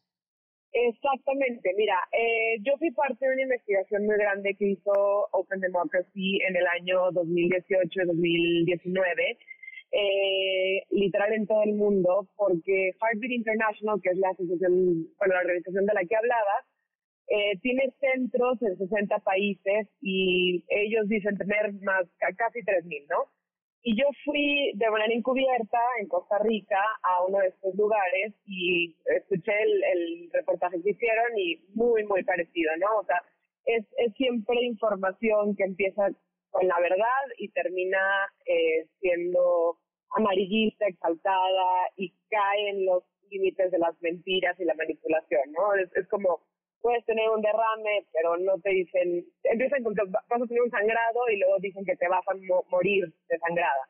Speaker 32: Exactamente, mira, eh, yo fui parte de una investigación muy grande que hizo Open Democracy en el año 2018-2019, eh, literal en todo el mundo, porque Heartbeat International, que es la asociación, bueno, la organización de la que hablaba, eh, tiene centros en 60 países y ellos dicen tener más, casi 3.000, ¿no? Y yo fui de manera encubierta en Costa Rica a uno de estos lugares y escuché el, reportaje que hicieron y muy, muy parecido, ¿no? O sea, es, es siempre información que empieza con la verdad y termina eh, siendo amarillista, exaltada y cae en los límites de las mentiras y la manipulación, ¿no? Es, es como puedes tener un derrame, pero no te dicen, empiezan con que vas a tener un sangrado y luego dicen que te vas a morir de sangrada.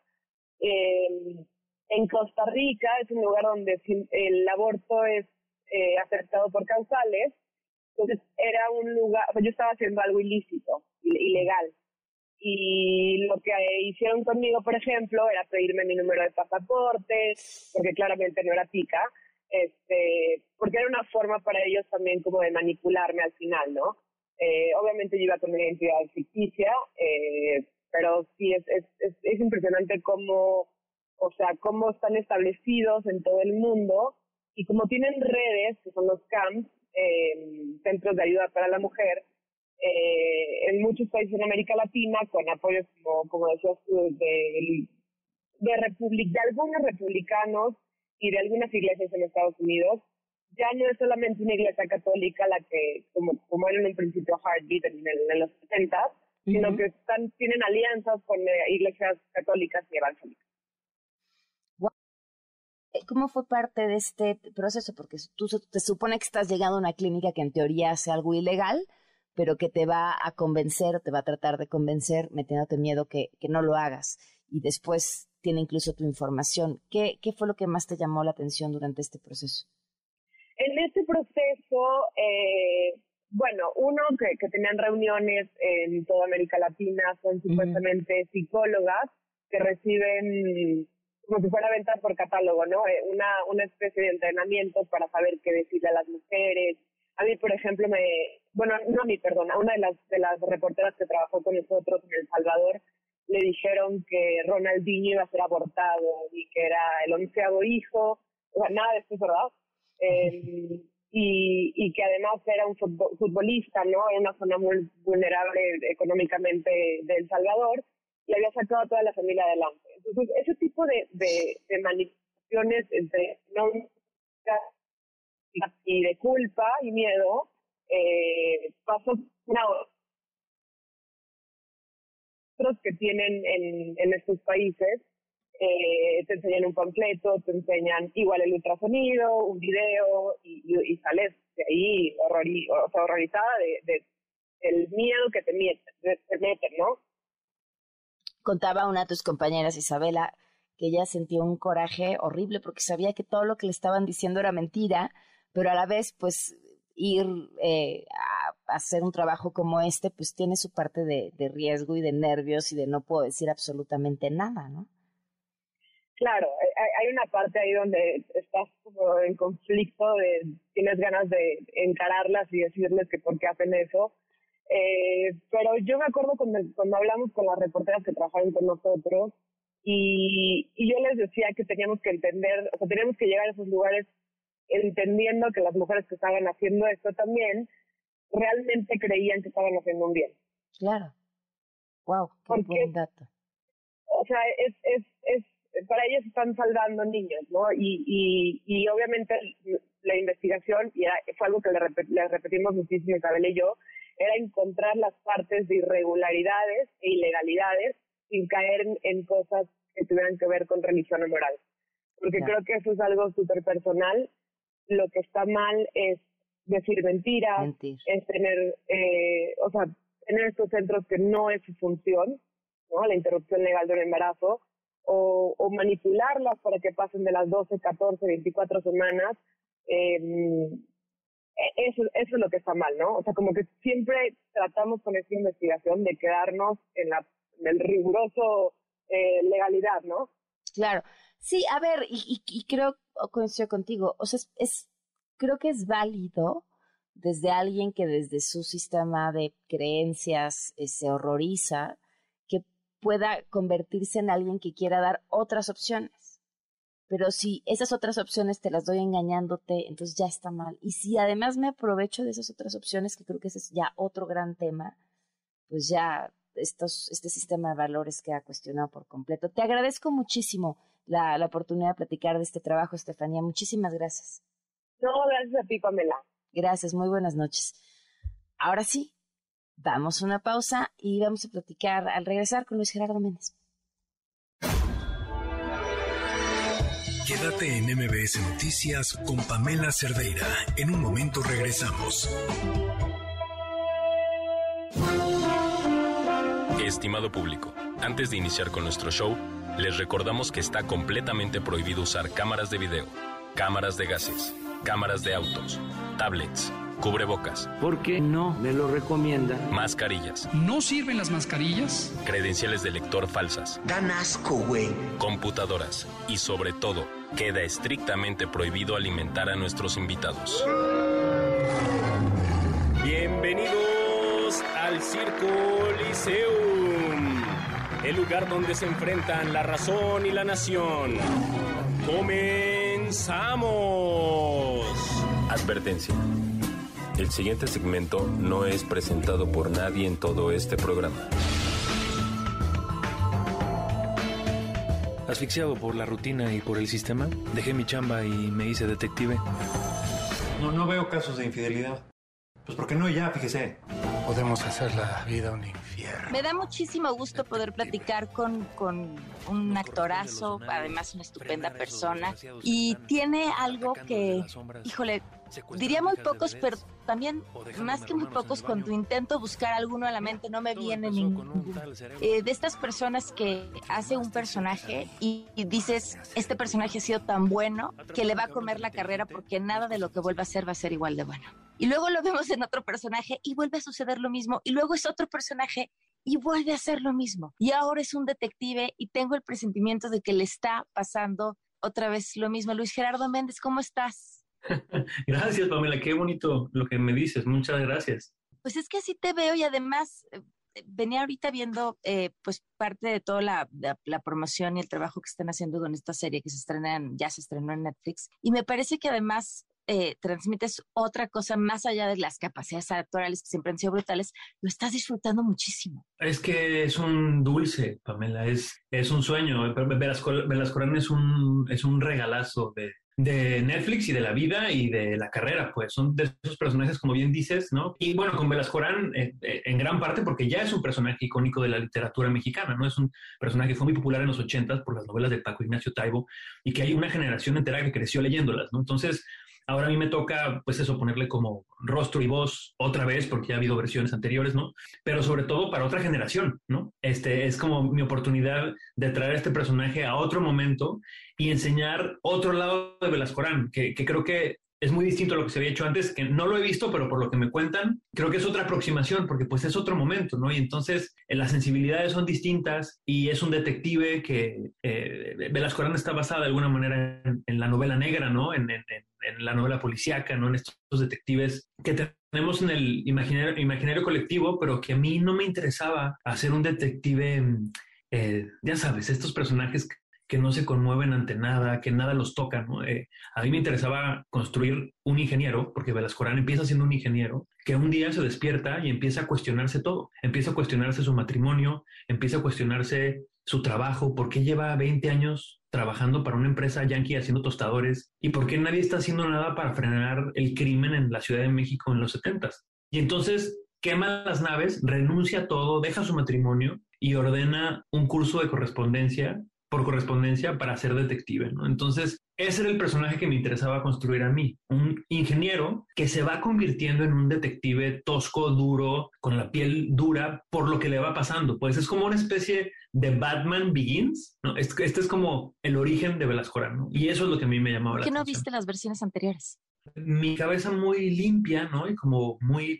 Speaker 32: en Costa Rica es un lugar donde el aborto es eh, aceptado por causales, entonces era un lugar, yo estaba haciendo algo ilícito, ilegal. Y lo que hicieron conmigo, por ejemplo, era pedirme mi número de pasaporte, porque claramente no era pica, este, porque era una forma para ellos también como de manipularme al final, ¿no? Eh, obviamente yo iba con una identidad ficticia, eh, pero sí es, es, es, impresionante cómo, o sea, cómo están establecidos en todo el mundo y como tienen redes, que son los CAMPS, eh, Centros de Ayuda para la Mujer, eh, en muchos países en América Latina, con apoyos, como, como decías de, de, de algunos republicanos y de algunas iglesias en Estados Unidos, ya no es solamente una iglesia católica la que, como, como era en un principio Heartbeat en, en los 70, sino que están, tienen alianzas con eh, iglesias católicas y evangélicas.
Speaker 2: ¿Cómo fue parte de este proceso? Porque tú te supone que estás llegando a una clínica que en teoría hace algo ilegal, pero que te va a convencer, te va a tratar de convencer, metiéndote miedo que, que no lo hagas. Y después tiene incluso tu información. ¿Qué, ¿Qué fue lo que más te llamó la atención durante este proceso?
Speaker 32: En este proceso, eh, bueno, uno que, que, tenían reuniones en toda América Latina, son supuestamente psicólogas que reciben como si fuera venta por catálogo, ¿no? Eh, una, una especie de entrenamiento para saber qué decirle a las mujeres. A mí, por ejemplo, me, bueno, no a mí, perdón, a una de las, de las reporteras que trabajó con nosotros en El Salvador, le dijeron que Ronaldinho iba a ser abortado y que era el onceavo hijo, o sea, nada de esto verdad. Eh, y, y que además era un futbolista, ¿no? En una zona muy vulnerable económicamente de El Salvador y había sacado a toda la familia adelante. Entonces, ese tipo de, de, de manifestaciones entre no y de culpa y miedo eh, otros que tienen en, en estos países eh, te enseñan un panfleto, te enseñan igual el ultrasonido, un video y, y, sales de ahí horrorizada de, de, el miedo que te te meten, ¿no?
Speaker 2: Contaba una de tus compañeras, Isabela, que ella sentía un coraje horrible porque sabía que todo lo que le estaban diciendo era mentira, pero a la vez, pues, ir eh, a hacer un trabajo como este, pues tiene su parte de, riesgo y de nervios y de no puedo decir absolutamente nada, ¿no?
Speaker 32: Claro, hay una parte ahí donde estás como en conflicto, de, tienes ganas de encararlas y decirles que por qué hacen eso. Eh, pero yo me acuerdo cuando, cuando hablamos con las reporteras que trabajaron con nosotros y, y yo les decía que teníamos que entender, o sea, teníamos que llegar a esos lugares entendiendo que las mujeres que estaban haciendo esto también realmente creían que estaban haciendo un bien.
Speaker 2: Claro. Wow, qué buen dato.
Speaker 32: O sea, es, es, es para ellos están salvando niños, ¿no? Y, y, y obviamente la investigación, y fue algo que le, repetimos muchísimo Isabel y yo, era encontrar las partes de irregularidades e ilegalidades sin caer en, cosas que tuvieran que ver con religión o moral. Porque creo que eso es algo súper personal. Lo que está mal es decir mentiras, es tener, eh, o sea, tener estos centros que no es su función, ¿no? La interrupción legal de un embarazo, o, o manipularlas para que pasen de las 12, 14, 24 semanas, eh, eso, eso es lo que está mal, ¿no? O sea, como que siempre tratamos con esta investigación de quedarnos en, la, en el riguroso eh, legalidad, ¿no?
Speaker 2: Claro. Sí, a ver, y, y, creo, coincido contigo, o sea, es, creo que es válido desde alguien que desde su sistema de creencias eh, se horroriza, pueda convertirse en alguien que quiera dar otras opciones. Pero si esas otras opciones te las doy engañándote, entonces ya está mal. Y si además me aprovecho de esas otras opciones, que creo que ese es ya otro gran tema, pues ya estos, este sistema de valores queda cuestionado por completo. Te agradezco muchísimo la, la oportunidad de platicar de este trabajo, Estefanía. Muchísimas gracias.
Speaker 32: No, gracias a ti, Pamela.
Speaker 2: Gracias, muy buenas noches. Ahora sí, Damos una pausa y vamos a platicar al regresar con Luis Gerardo Méndez.
Speaker 33: Quédate en MBS Noticias con Pamela Cerdeira. En un momento regresamos. Estimado público, antes de iniciar con nuestro show, les recordamos que está completamente prohibido usar cámaras de video, cámaras de gases, cámaras de autos, tablets Cubrebocas.
Speaker 34: ¿Por qué no me lo recomienda?
Speaker 33: Mascarillas.
Speaker 35: ¿No sirven las mascarillas?
Speaker 33: Credenciales de lector falsas.
Speaker 34: Dan asco, güey.
Speaker 33: Computadoras. Y sobre todo, queda estrictamente prohibido alimentar a nuestros invitados.
Speaker 34: Bienvenidos
Speaker 33: Circo Liceum, el lugar donde se enfrentan la razón y la nación. ¡Comenzamos! Advertencia. El siguiente segmento no es presentado por nadie en todo este programa.
Speaker 36: Asfixiado por la rutina y por el sistema, dejé mi chamba y me hice detective.
Speaker 37: No, no veo casos de infidelidad. Pues porque no ya, fíjese.
Speaker 38: Podemos hacer la vida un infierno.
Speaker 2: Me da muchísimo gusto poder platicar con, con un actorazo, además una estupenda persona. Y tiene algo que, híjole, diría muy pocos, pero también más que muy pocos, cuando intento buscar alguno a la mente no me viene ningún. Eh, de estas personas que hace un personaje y, y, dices, este personaje ha sido tan bueno que le va a comer la carrera porque nada de lo que vuelva a hacer va a ser igual de bueno. Y luego lo vemos en otro personaje y vuelve a suceder lo mismo. Y luego es otro personaje y vuelve a hacer lo mismo. Y ahora es un detective y tengo el presentimiento de que le está pasando otra vez lo mismo. Luis Gerardo Méndez, ¿cómo estás?
Speaker 36: gracias, Pamela. Qué bonito lo que me dices. Muchas gracias.
Speaker 2: Pues es que así te veo y además eh, venía ahorita viendo eh, pues parte de toda la, la, la, promoción y el trabajo que están haciendo con esta serie que se estrena, en, ya se estrenó en Netflix. Y me parece que además eh, transmites otra cosa más allá de las capacidades actorales que siempre han sido brutales, lo estás disfrutando muchísimo.
Speaker 36: Es que es un dulce, Pamela, es, es un sueño. Velascorán es un, es un regalazo de, de Netflix y de la vida y de la carrera, pues son de esos personajes, como bien dices, ¿no? Y bueno, con Velascorán eh, eh, en gran parte porque ya es un personaje icónico de la literatura mexicana, ¿no? Es un personaje que fue muy popular en los ochentas por las novelas de Paco Ignacio Taibo y que hay una generación entera que creció leyéndolas, ¿no? Entonces, Ahora a mí me toca, pues eso, ponerle como rostro y voz otra vez, porque ya ha habido versiones anteriores, ¿no? Pero sobre todo para otra generación, ¿no? Este es como mi oportunidad de traer a este personaje a otro momento y enseñar otro lado de Velascorán, que, que creo que es muy distinto a lo que se había hecho antes, que no lo he visto, pero por lo que me cuentan, creo que es otra aproximación, porque pues es otro momento, ¿no? Y entonces eh, las sensibilidades son distintas y es un detective que eh, Velascorán está basada de alguna manera en, la novela negra, ¿no? En, la novela policíaca, ¿no? En estos detectives que tenemos en el imaginario, imaginario colectivo, pero que a mí no me interesaba hacer un detective, eh, ya sabes, estos personajes que no se conmueven ante nada, que nada los toca. ¿no? Eh, a mí me interesaba construir un ingeniero, porque Velascorán empieza siendo un ingeniero, que un día se despierta y empieza a cuestionarse todo. Empieza a cuestionarse su matrimonio, empieza a cuestionarse su trabajo, por qué lleva 20 años trabajando para una empresa yankee haciendo tostadores y por qué nadie está haciendo nada para frenar el crimen en la Ciudad de México en los 70 Y entonces quema las naves, renuncia a todo, deja su matrimonio y ordena un curso de correspondencia por correspondencia para ser detective, ¿no? Entonces, ese era el personaje que me interesaba construir a mí, un ingeniero que se va convirtiendo en un detective tosco, duro, con la piel dura por lo que le va pasando. Pues es como una especie de Batman Begins, ¿no? Este, este es como el origen de Velascorán, ¿no? Y eso es lo que a mí me llamaba
Speaker 2: ¿Por
Speaker 36: qué
Speaker 2: no viste las versiones anteriores?
Speaker 36: Mi cabeza muy limpia, ¿no? Y como muy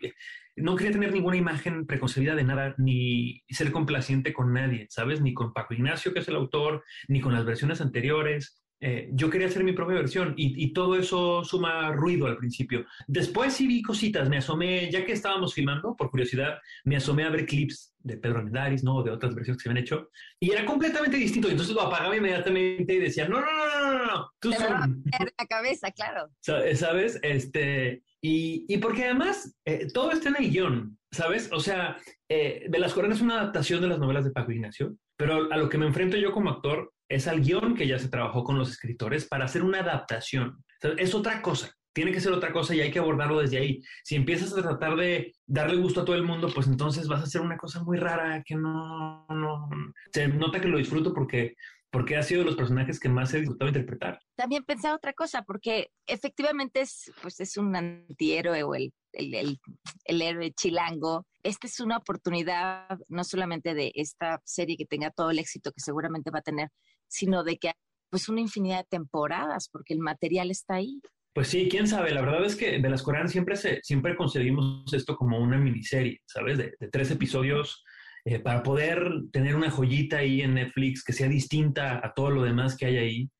Speaker 36: no quería tener ninguna imagen preconcebida de nada, ni ser complaciente con nadie, ¿sabes? Ni con Paco Ignacio, que es el autor, ni con las versiones anteriores. Eh, yo quería hacer mi propia versión y, y, todo eso suma ruido al principio. Después sí vi cositas, me asomé, ya que estábamos filmando, por curiosidad, me asomé a ver clips de Pedro Armendáriz, ¿no? De otras versiones que se habían hecho. Y era completamente distinto. Entonces lo apagaba inmediatamente y decía, no, no, no, no, no, no.
Speaker 2: Tú la cabeza, claro.
Speaker 36: ¿Sabes? Este, y, y porque además eh, todo está en el guion, ¿sabes? O sea, eh, Velasco es una adaptación de las novelas de Paco Ignacio, pero a lo que me enfrento yo como actor es al guion que ya se trabajó con los escritores para hacer una adaptación. Es otra cosa. Tiene que ser otra cosa y hay que abordarlo desde ahí. Si empiezas a tratar de darle gusto a todo el mundo, pues entonces vas a hacer una cosa muy rara que no, se nota que lo disfruto porque porque ha sido de los personajes que más he disfrutado interpretar.
Speaker 2: También pensaba otra cosa, porque efectivamente es, pues es un antihéroe o el, el, el héroe chilango. Esta es una oportunidad no solamente de esta serie que tenga todo el éxito que seguramente va a tener, sino de que pues una infinidad de temporadas, porque el material está ahí.
Speaker 36: Pues sí, quién sabe. La verdad es que de las Corán siempre siempre concebimos esto como una miniserie, ¿sabes? De, de tres episodios eh, para poder tener una joyita ahí en Netflix que sea distinta a todo lo demás que hay ahí,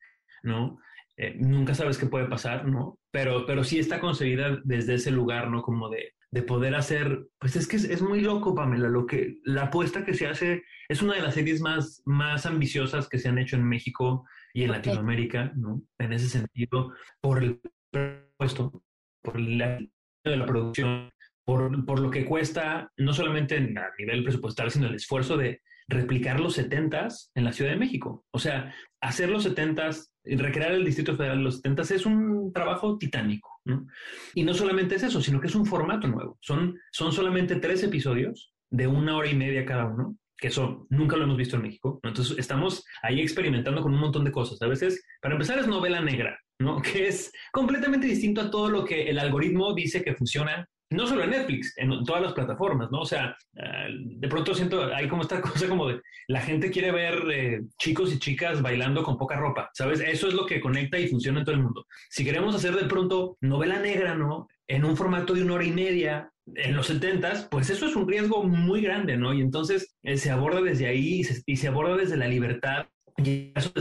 Speaker 36: ¿no? Eh, nunca sabes qué puede pasar, ¿no? Pero, pero sí está concebida desde ese lugar, ¿no? Como de, de poder hacer, pues es que es, muy loco, Pamela, lo que, la apuesta que se hace es una de las series más, más ambiciosas que se han hecho en México y en Latinoamérica, ¿no? En ese sentido, por el presupuesto, por la, de la producción, por, por, lo que cuesta, no solamente a nivel presupuestal, sino el esfuerzo de replicar los 70 en la Ciudad de México. O sea, hacer los 70 recrear el Distrito Federal de los 70 es un trabajo titánico. ¿No? Y no solamente es eso, sino que es un formato nuevo. Son, son solamente tres episodios de una hora y media cada uno, que eso nunca lo hemos visto en México. Entonces estamos ahí experimentando con un montón de cosas. A veces, para empezar, es novela negra, ¿no? Que es completamente distinto a todo lo que el algoritmo dice que funciona no solo en Netflix, en todas las plataformas, ¿no? O sea, ah, de pronto siento, hay como esta cosa como de, la gente quiere ver eh, chicos y chicas bailando con poca ropa, ¿sabes? Eso es lo que conecta y funciona en todo el mundo. Si queremos hacer de pronto novela negra, ¿no? En un formato de una hora y media, en los setentas, pues eso es un riesgo muy grande, ¿no? Y entonces eh, se aborda desde ahí y se, aborda desde la libertad y eso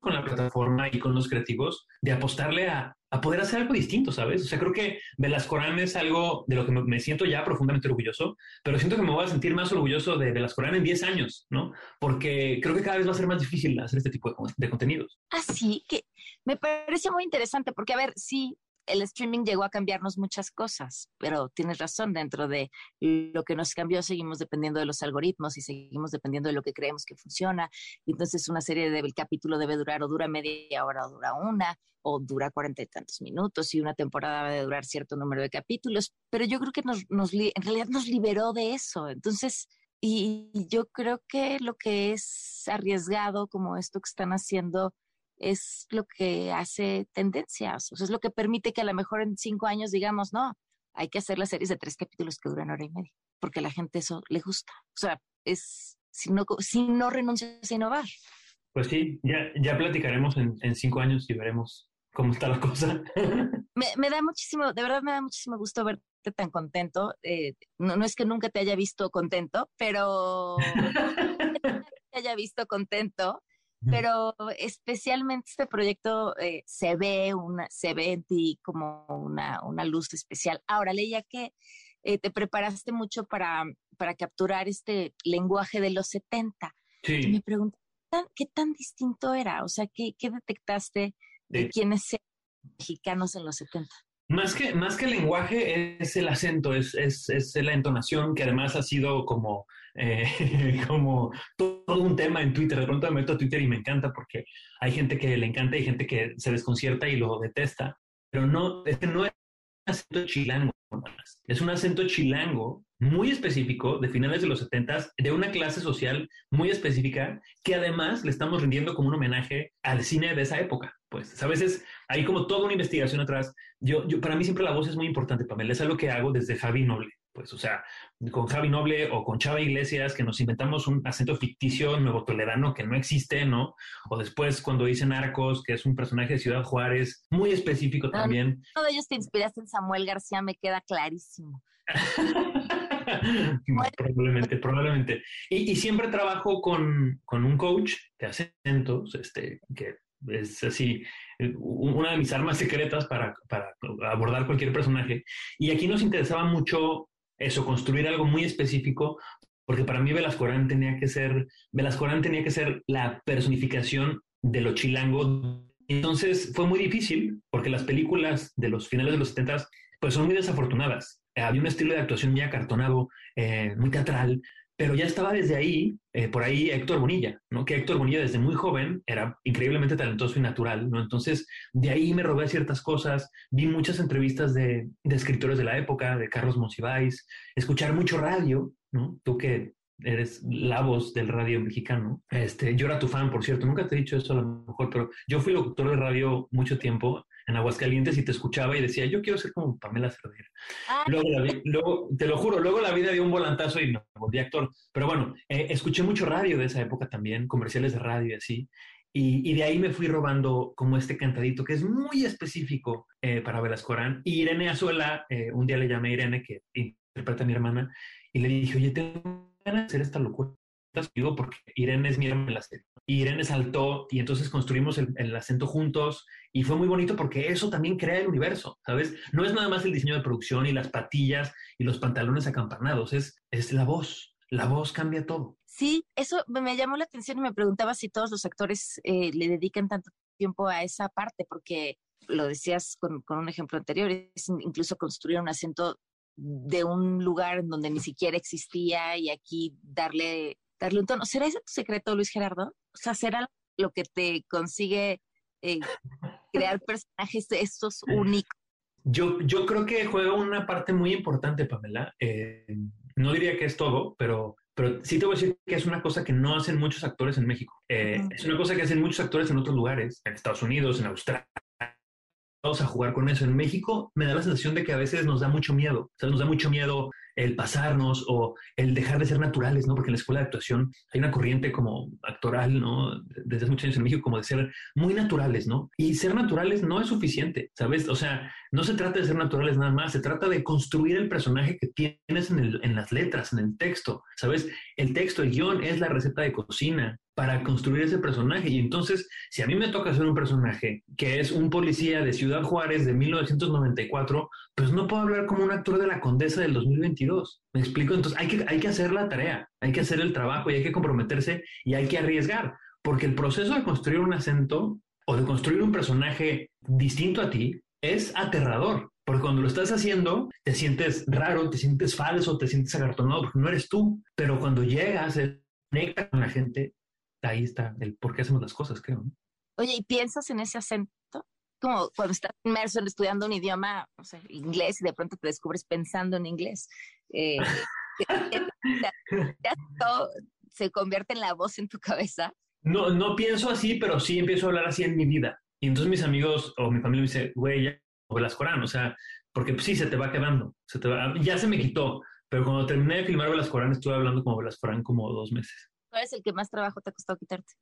Speaker 36: con la plataforma y con los creativos de apostarle a, a, poder hacer algo distinto, ¿sabes? O sea, creo que Velascorán es algo de lo que me, siento ya profundamente orgulloso, pero siento que me voy a sentir más orgulloso de Velascorán en 10 años, ¿no? Porque creo que cada vez va a ser más difícil hacer este tipo de, de contenidos.
Speaker 2: Así ah, que me parece muy interesante porque, a ver, sí, el streaming llegó a cambiarnos muchas cosas, pero tienes razón, dentro de lo que nos cambió seguimos dependiendo de los algoritmos y seguimos dependiendo de lo que creemos que funciona. Entonces una serie de el capítulo debe durar o dura media hora o dura una o dura cuarenta y tantos minutos y una temporada debe durar cierto número de capítulos, pero yo creo que nos, nos en realidad nos liberó de eso. Entonces, y yo creo que lo que es arriesgado como esto que están haciendo es lo que hace tendencias, o sea, es lo que permite que a lo mejor en cinco años digamos, no, hay que hacer las series de tres capítulos que duran hora y media, porque a la gente eso le gusta. O sea, es si no, si no renuncias a innovar.
Speaker 36: Pues sí, ya, ya platicaremos en, en cinco años y veremos cómo está la cosa.
Speaker 2: me, me, da muchísimo, de verdad me da muchísimo gusto verte tan contento. Eh, no, no, es que nunca te haya visto contento, pero te haya visto contento pero especialmente este proyecto eh, se ve una, se ve en ti como una, una luz especial. Ahora, leía que eh, te preparaste mucho para, para capturar este lenguaje de los 70. Y me pregunto, ¿qué tan distinto era? O sea, ¿qué, qué detectaste de quiénes eran mexicanos en los 70?
Speaker 36: Más que, más que el lenguaje es el acento, es, es, es la entonación que además ha sido como eh, como todo un tema en Twitter. De pronto me meto a Twitter y me encanta porque hay gente que le encanta y gente que se desconcierta y lo detesta. Pero no, este no es un acento chilango. Es un acento chilango muy específico de finales de los 70 de una clase social muy específica que además le estamos rindiendo como un homenaje al cine de esa época. Pues a veces hay como toda una investigación atrás. Yo, yo, para mí siempre la voz es muy importante, Pamela. Es algo que hago desde Javi Noble pues, o sea, con Javi Noble o con Chava Iglesias, que nos inventamos un acento ficticio nuevo toledano que no existe, ¿no? O después cuando dicen Arcos, que es un personaje de Ciudad Juárez, muy específico también.
Speaker 2: Todo ellos te inspiraste en Samuel García, me queda clarísimo.
Speaker 36: probablemente, probablemente. Y, siempre trabajo con, con, un coach de acentos, este, que es así, una de mis armas secretas para, para abordar cualquier personaje. Y aquí nos interesaba mucho eso, construir algo muy específico, porque para mí Velascorán tenía que ser, Velascorán tenía que ser la personificación de lo chilango. Entonces fue muy difícil, porque las películas de los finales de los 70 pues son muy desafortunadas. Había un estilo de actuación muy acartonado, eh, muy teatral, pero ya estaba desde ahí, eh, por ahí Héctor Bonilla, ¿no? Que Héctor Bonilla desde muy joven era increíblemente talentoso y natural, ¿no? Entonces, de ahí me robé ciertas cosas, vi muchas entrevistas de, de escritores de la época, de Carlos Monsiváis, escuchar mucho radio, ¿no? Tú que eres la voz del radio mexicano. Este, yo era tu fan, por cierto, nunca te he dicho eso a lo mejor, pero yo fui locutor de radio mucho tiempo en Aguascalientes y te escuchaba y decía, yo quiero ser como Pamela Cerdeira. Ah. Luego, te lo juro, luego la vida dio un volantazo y me volví actor. Pero bueno, eh, escuché mucho radio de esa época también, comerciales de radio y así. Y, de ahí me fui robando como este cantadito que es muy específico eh, para Velascorán. Y Irene Azuela, eh, un día le llamé a Irene, que interpreta a mi hermana, y le dije, oye, tengo ganas de hacer esta locura. Digo porque Irene es mi hermana en la serie. Y Irene saltó y entonces construimos el, el, acento juntos y fue muy bonito porque eso también crea el universo, ¿sabes? No es nada más el diseño de producción y las patillas y los pantalones acampanados, es, es la voz. La voz cambia todo.
Speaker 2: Sí, eso me llamó la atención y me preguntaba si todos los actores eh, le dedican tanto tiempo a esa parte, porque lo decías con, con un ejemplo anterior, es incluso construir un acento de un lugar en donde ni siquiera existía y aquí darle, darle un tono. ¿Será ese tu secreto, Luis Gerardo? O sea, ¿será lo que te consigue eh, crear personajes de estos únicos?
Speaker 36: Yo, yo creo que juega una parte muy importante, Pamela. Eh, no diría que es todo, pero, pero sí te voy a decir que es una cosa que no hacen muchos actores en México. Eh, es una cosa que hacen muchos actores en otros lugares, en Estados Unidos, en Australia, vamos a jugar con eso. En México me da la sensación de que a veces nos da mucho miedo. O sea, nos da mucho miedo el pasarnos o el dejar de ser naturales, ¿no? Porque en la escuela de actuación hay una corriente como actoral, ¿no? Desde hace muchos años en México, como de ser muy naturales, ¿no? Y ser naturales no es suficiente, ¿sabes? O sea, no se trata de ser naturales nada más, se trata de construir el personaje que tienes en, el, en las letras, en el texto, ¿sabes? El texto, el guion es la receta de cocina, para construir ese personaje. Y entonces, si a mí me toca hacer un personaje que es un policía de Ciudad Juárez de 1994, pues no puedo hablar como un actor de la Condesa del 2022. ¿Me explico? Entonces, hay que, hay que hacer la tarea, hay que hacer el trabajo y hay que comprometerse y hay que arriesgar, porque el proceso de construir un acento o de construir un personaje distinto a ti es aterrador. Porque cuando lo estás haciendo, te sientes raro, te sientes falso, te sientes agartonado, porque no eres tú. Pero cuando llegas, conecta con la gente, ahí está el por qué hacemos las cosas, creo.
Speaker 2: Oye, ¿y piensas en ese acento? Como cuando estás inmerso en estudiando un idioma, o sea, inglés, y de pronto te descubres pensando en inglés. Eh, ¿Se convierte en la voz en tu cabeza?
Speaker 36: No, no pienso así, pero sí empiezo a hablar así en mi vida. Y entonces mis amigos o mi familia me dice, güey, ya Velas Corán, o sea, porque pues, sí, se te va quedando, se te va, ya se me quitó, pero cuando terminé de filmar Velas Corán estuve hablando como Velas Corán como dos meses.
Speaker 2: ¿Cuál es el que más trabajo te ha costado quitarte?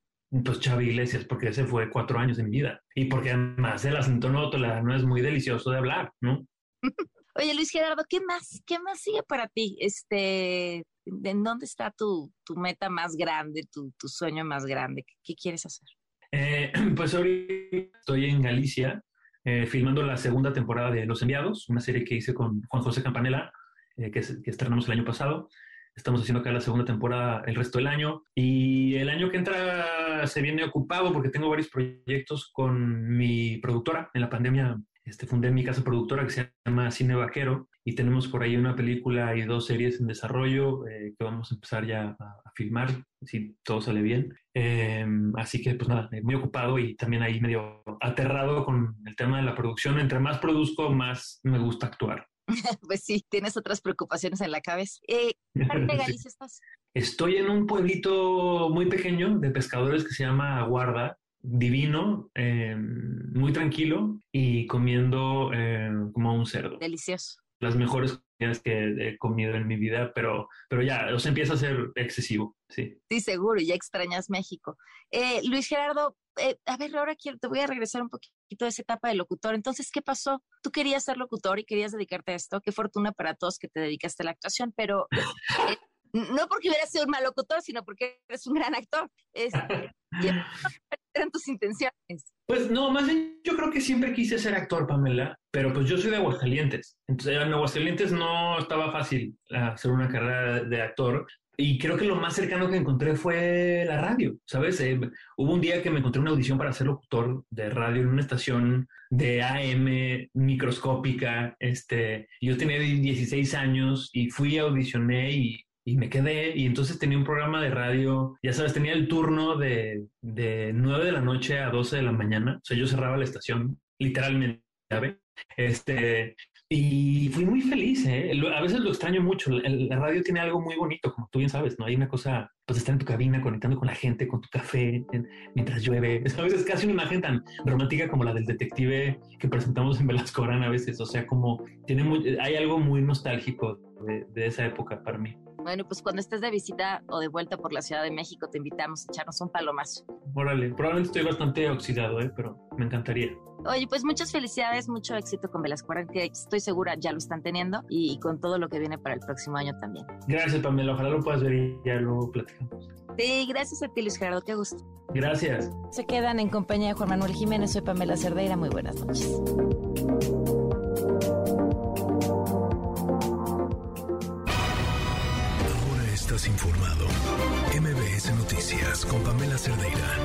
Speaker 36: Pues Xavi Iglesias, porque ese fue cuatro años de mi vida. Y porque además el acento no es muy delicioso de hablar, ¿no?
Speaker 2: Oye, Luis Gerardo, ¿qué más, qué más sigue para ti? Este, ¿En dónde está tu, tu meta más grande, tu, tu sueño más grande? ¿Qué, quieres hacer?
Speaker 36: Eh, pues ahorita estoy en Galicia eh, filmando la segunda temporada de Los Enviados, una serie que hice con Juan José Campanella, eh, que, que estrenamos el año pasado. Estamos haciendo acá la segunda temporada el resto del año y el año que entra se viene ocupado porque tengo varios proyectos con mi productora. En la pandemia este, fundé mi casa productora que se llama Cine Vaquero y tenemos por ahí una película y dos series en desarrollo eh, que vamos a empezar ya a, filmar si todo sale bien. Em, así que pues nada, muy ocupado y también ahí medio aterrado con el tema de la producción. Entre más produzco, más me gusta actuar.
Speaker 2: pues sí, tienes otras preocupaciones en la cabeza. Eh, ¿Qué parte de Galicia estás?
Speaker 36: Estoy en un pueblito muy pequeño de pescadores que se llama Guarda, divino, eh, muy tranquilo y comiendo eh, como un cerdo.
Speaker 2: Delicioso.
Speaker 36: Las mejores comidas que he comido en mi vida, pero, pero ya, o sea, empieza a ser excesivo, sí.
Speaker 2: Sí, seguro, ya extrañas México. Eh, Luis Gerardo, eh, a ver, ahora quiero, te voy a regresar un poquito a esa etapa de locutor. Entonces, ¿qué pasó? Tú querías ser locutor y querías dedicarte a esto. Qué fortuna para todos que te dedicaste a la actuación, pero eh, no porque hubieras sido un mal locutor, sino porque eres un gran actor. Este, ¿Qué eran tus intenciones?
Speaker 36: Pues no, más bien yo creo que siempre quise ser actor, Pamela, pero pues yo soy de Aguascalientes. Entonces en Aguascalientes no estaba fácil hacer una carrera de actor. Y creo que lo más cercano que encontré fue la radio, ¿sabes? Eh, hubo un día que me encontré una audición para ser locutor de radio en una estación de AM microscópica. Este, yo tenía 16 años y fui, audicioné y, y me quedé. Y entonces tenía un programa de radio, ya sabes, tenía el turno de, de 9 de la noche a 12 de la mañana. O sea, yo cerraba la estación, literalmente, ¿sabes? Este, y fui muy feliz, ¿eh? A veces lo extraño mucho. La, radio tiene algo muy bonito, como tú bien sabes, ¿no? Hay una cosa, pues estar en tu cabina conectando con la gente, con tu café, mientras llueve. A veces casi una imagen tan romántica como la del detective que presentamos en Velasco a veces. O sea, como tiene hay algo muy nostálgico de, esa época para mí.
Speaker 2: Bueno, pues cuando estés de visita o de vuelta por la Ciudad de México, te invitamos a echarnos un palomazo.
Speaker 36: Órale, probablemente estoy bastante oxidado, ¿eh? pero me encantaría.
Speaker 2: Oye, pues muchas felicidades, mucho éxito con Velascuaran, que estoy segura ya lo están teniendo, y con todo lo que viene para el próximo año también.
Speaker 36: Gracias, Pamela. Ojalá lo puedas ver y ya luego platicamos.
Speaker 2: Sí, gracias a ti, Luis Gerardo. Qué gusto.
Speaker 36: Gracias.
Speaker 2: Se quedan en compañía de Juan Manuel Jiménez. Soy Pamela Cerdeira. Muy buenas noches.
Speaker 33: Informado. MBS Noticias con Pamela Cerdeira.